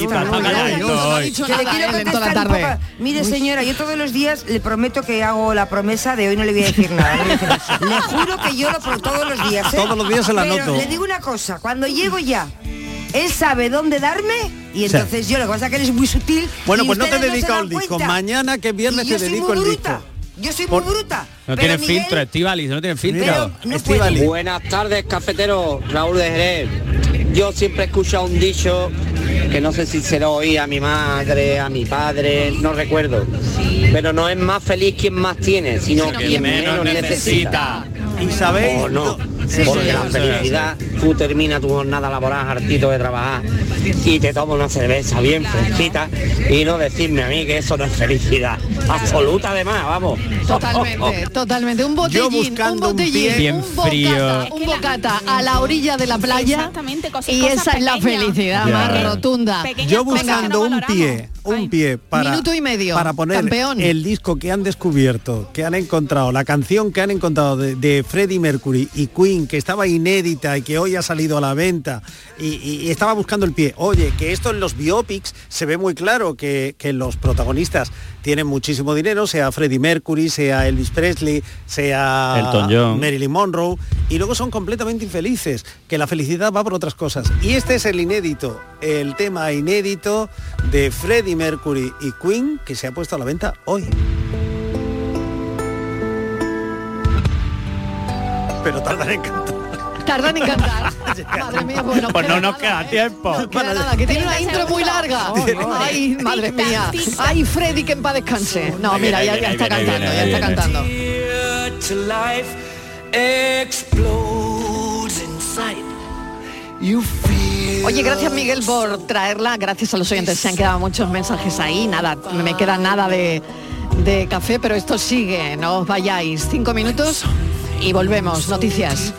Speaker 18: dicho
Speaker 54: Que
Speaker 18: nada en toda la
Speaker 54: contestar
Speaker 18: tarde.
Speaker 54: Mire señora, yo todos los días le prometo que hago la promesa de hoy no le voy a decir nada. le juro que yo lo todos los días. ¿eh?
Speaker 20: Todos los días se la
Speaker 54: Pero
Speaker 20: anoto.
Speaker 54: Le digo una cosa, cuando llego ya, él sabe dónde darme y entonces yo lo que pasa es que él es muy sutil.
Speaker 20: Bueno,
Speaker 54: y
Speaker 20: pues no te dedico
Speaker 54: se
Speaker 20: al disco.
Speaker 54: cuenta.
Speaker 20: Mañana que es viernes te dedico el disco.
Speaker 54: Yo soy
Speaker 20: Por-
Speaker 54: muy bruta.
Speaker 19: No
Speaker 54: pero
Speaker 19: tiene
Speaker 54: Miguel-
Speaker 19: filtro, Estivalis, no tiene filtro.
Speaker 20: Estíbaliz.
Speaker 55: Buenas tardes, cafetero. Raúl de Jerez. Yo siempre he escuchado un dicho que no sé si se lo oí a mi madre, a mi padre, no recuerdo. Pero no es más feliz quien más tiene, sino quien menos necesita.
Speaker 20: Y sabéis,
Speaker 55: ¿O no?
Speaker 20: Sí,
Speaker 55: Porque
Speaker 20: sí,
Speaker 55: la
Speaker 20: sí,
Speaker 55: felicidad, tú terminas tu jornada laboral hartito de trabajar y te tomas una cerveza bien fresquita y no decirme a mí que eso no es felicidad. Absoluta además, vamos.
Speaker 18: Totalmente, totalmente. Un botellín,
Speaker 55: buscando
Speaker 18: un
Speaker 55: un
Speaker 18: botellín,
Speaker 55: pie bien
Speaker 18: un
Speaker 19: frío.
Speaker 18: bocata, un bocata a la orilla de la playa.
Speaker 23: Exactamente, cosas-
Speaker 18: y
Speaker 23: cosas
Speaker 18: esa es la felicidad
Speaker 19: Ya.
Speaker 18: más rotunda.
Speaker 20: Yo buscando un pie, un pie para,
Speaker 18: Minuto y medio,
Speaker 20: para poner
Speaker 18: campeón.
Speaker 20: el disco que han descubierto, que han encontrado, la canción que han encontrado de, de Freddie Mercury y Queen Que estaba inédita y que hoy ha salido a la venta y estaba buscando el pie. Oye, que esto en los biopics se ve muy claro que, que los protagonistas tienen muchísimo dinero, sea Freddie Mercury, sea Elvis Presley, sea
Speaker 19: Elton John.
Speaker 20: Marilyn Monroe, y luego son completamente infelices, que la felicidad va por otras cosas. Y este es el inédito, el tema inédito de Freddie Mercury y Queen, que se ha puesto a la venta hoy. Pero tardan en cantar.
Speaker 18: Tardan en cantar. Madre mía, bueno,
Speaker 19: Pues no nos queda tiempo.
Speaker 18: queda nada, que tiene una intro muy larga. Ay, madre mía. Ay, Freddy, que en paz descanse. No, mira, ya, está cantando, ya está cantando. Oye, gracias Miguel por traerla, gracias a los oyentes, se han quedado muchos mensajes ahí, nada, no me queda nada de, de café, pero esto sigue, no os vayáis, cinco minutos y volvemos, noticias.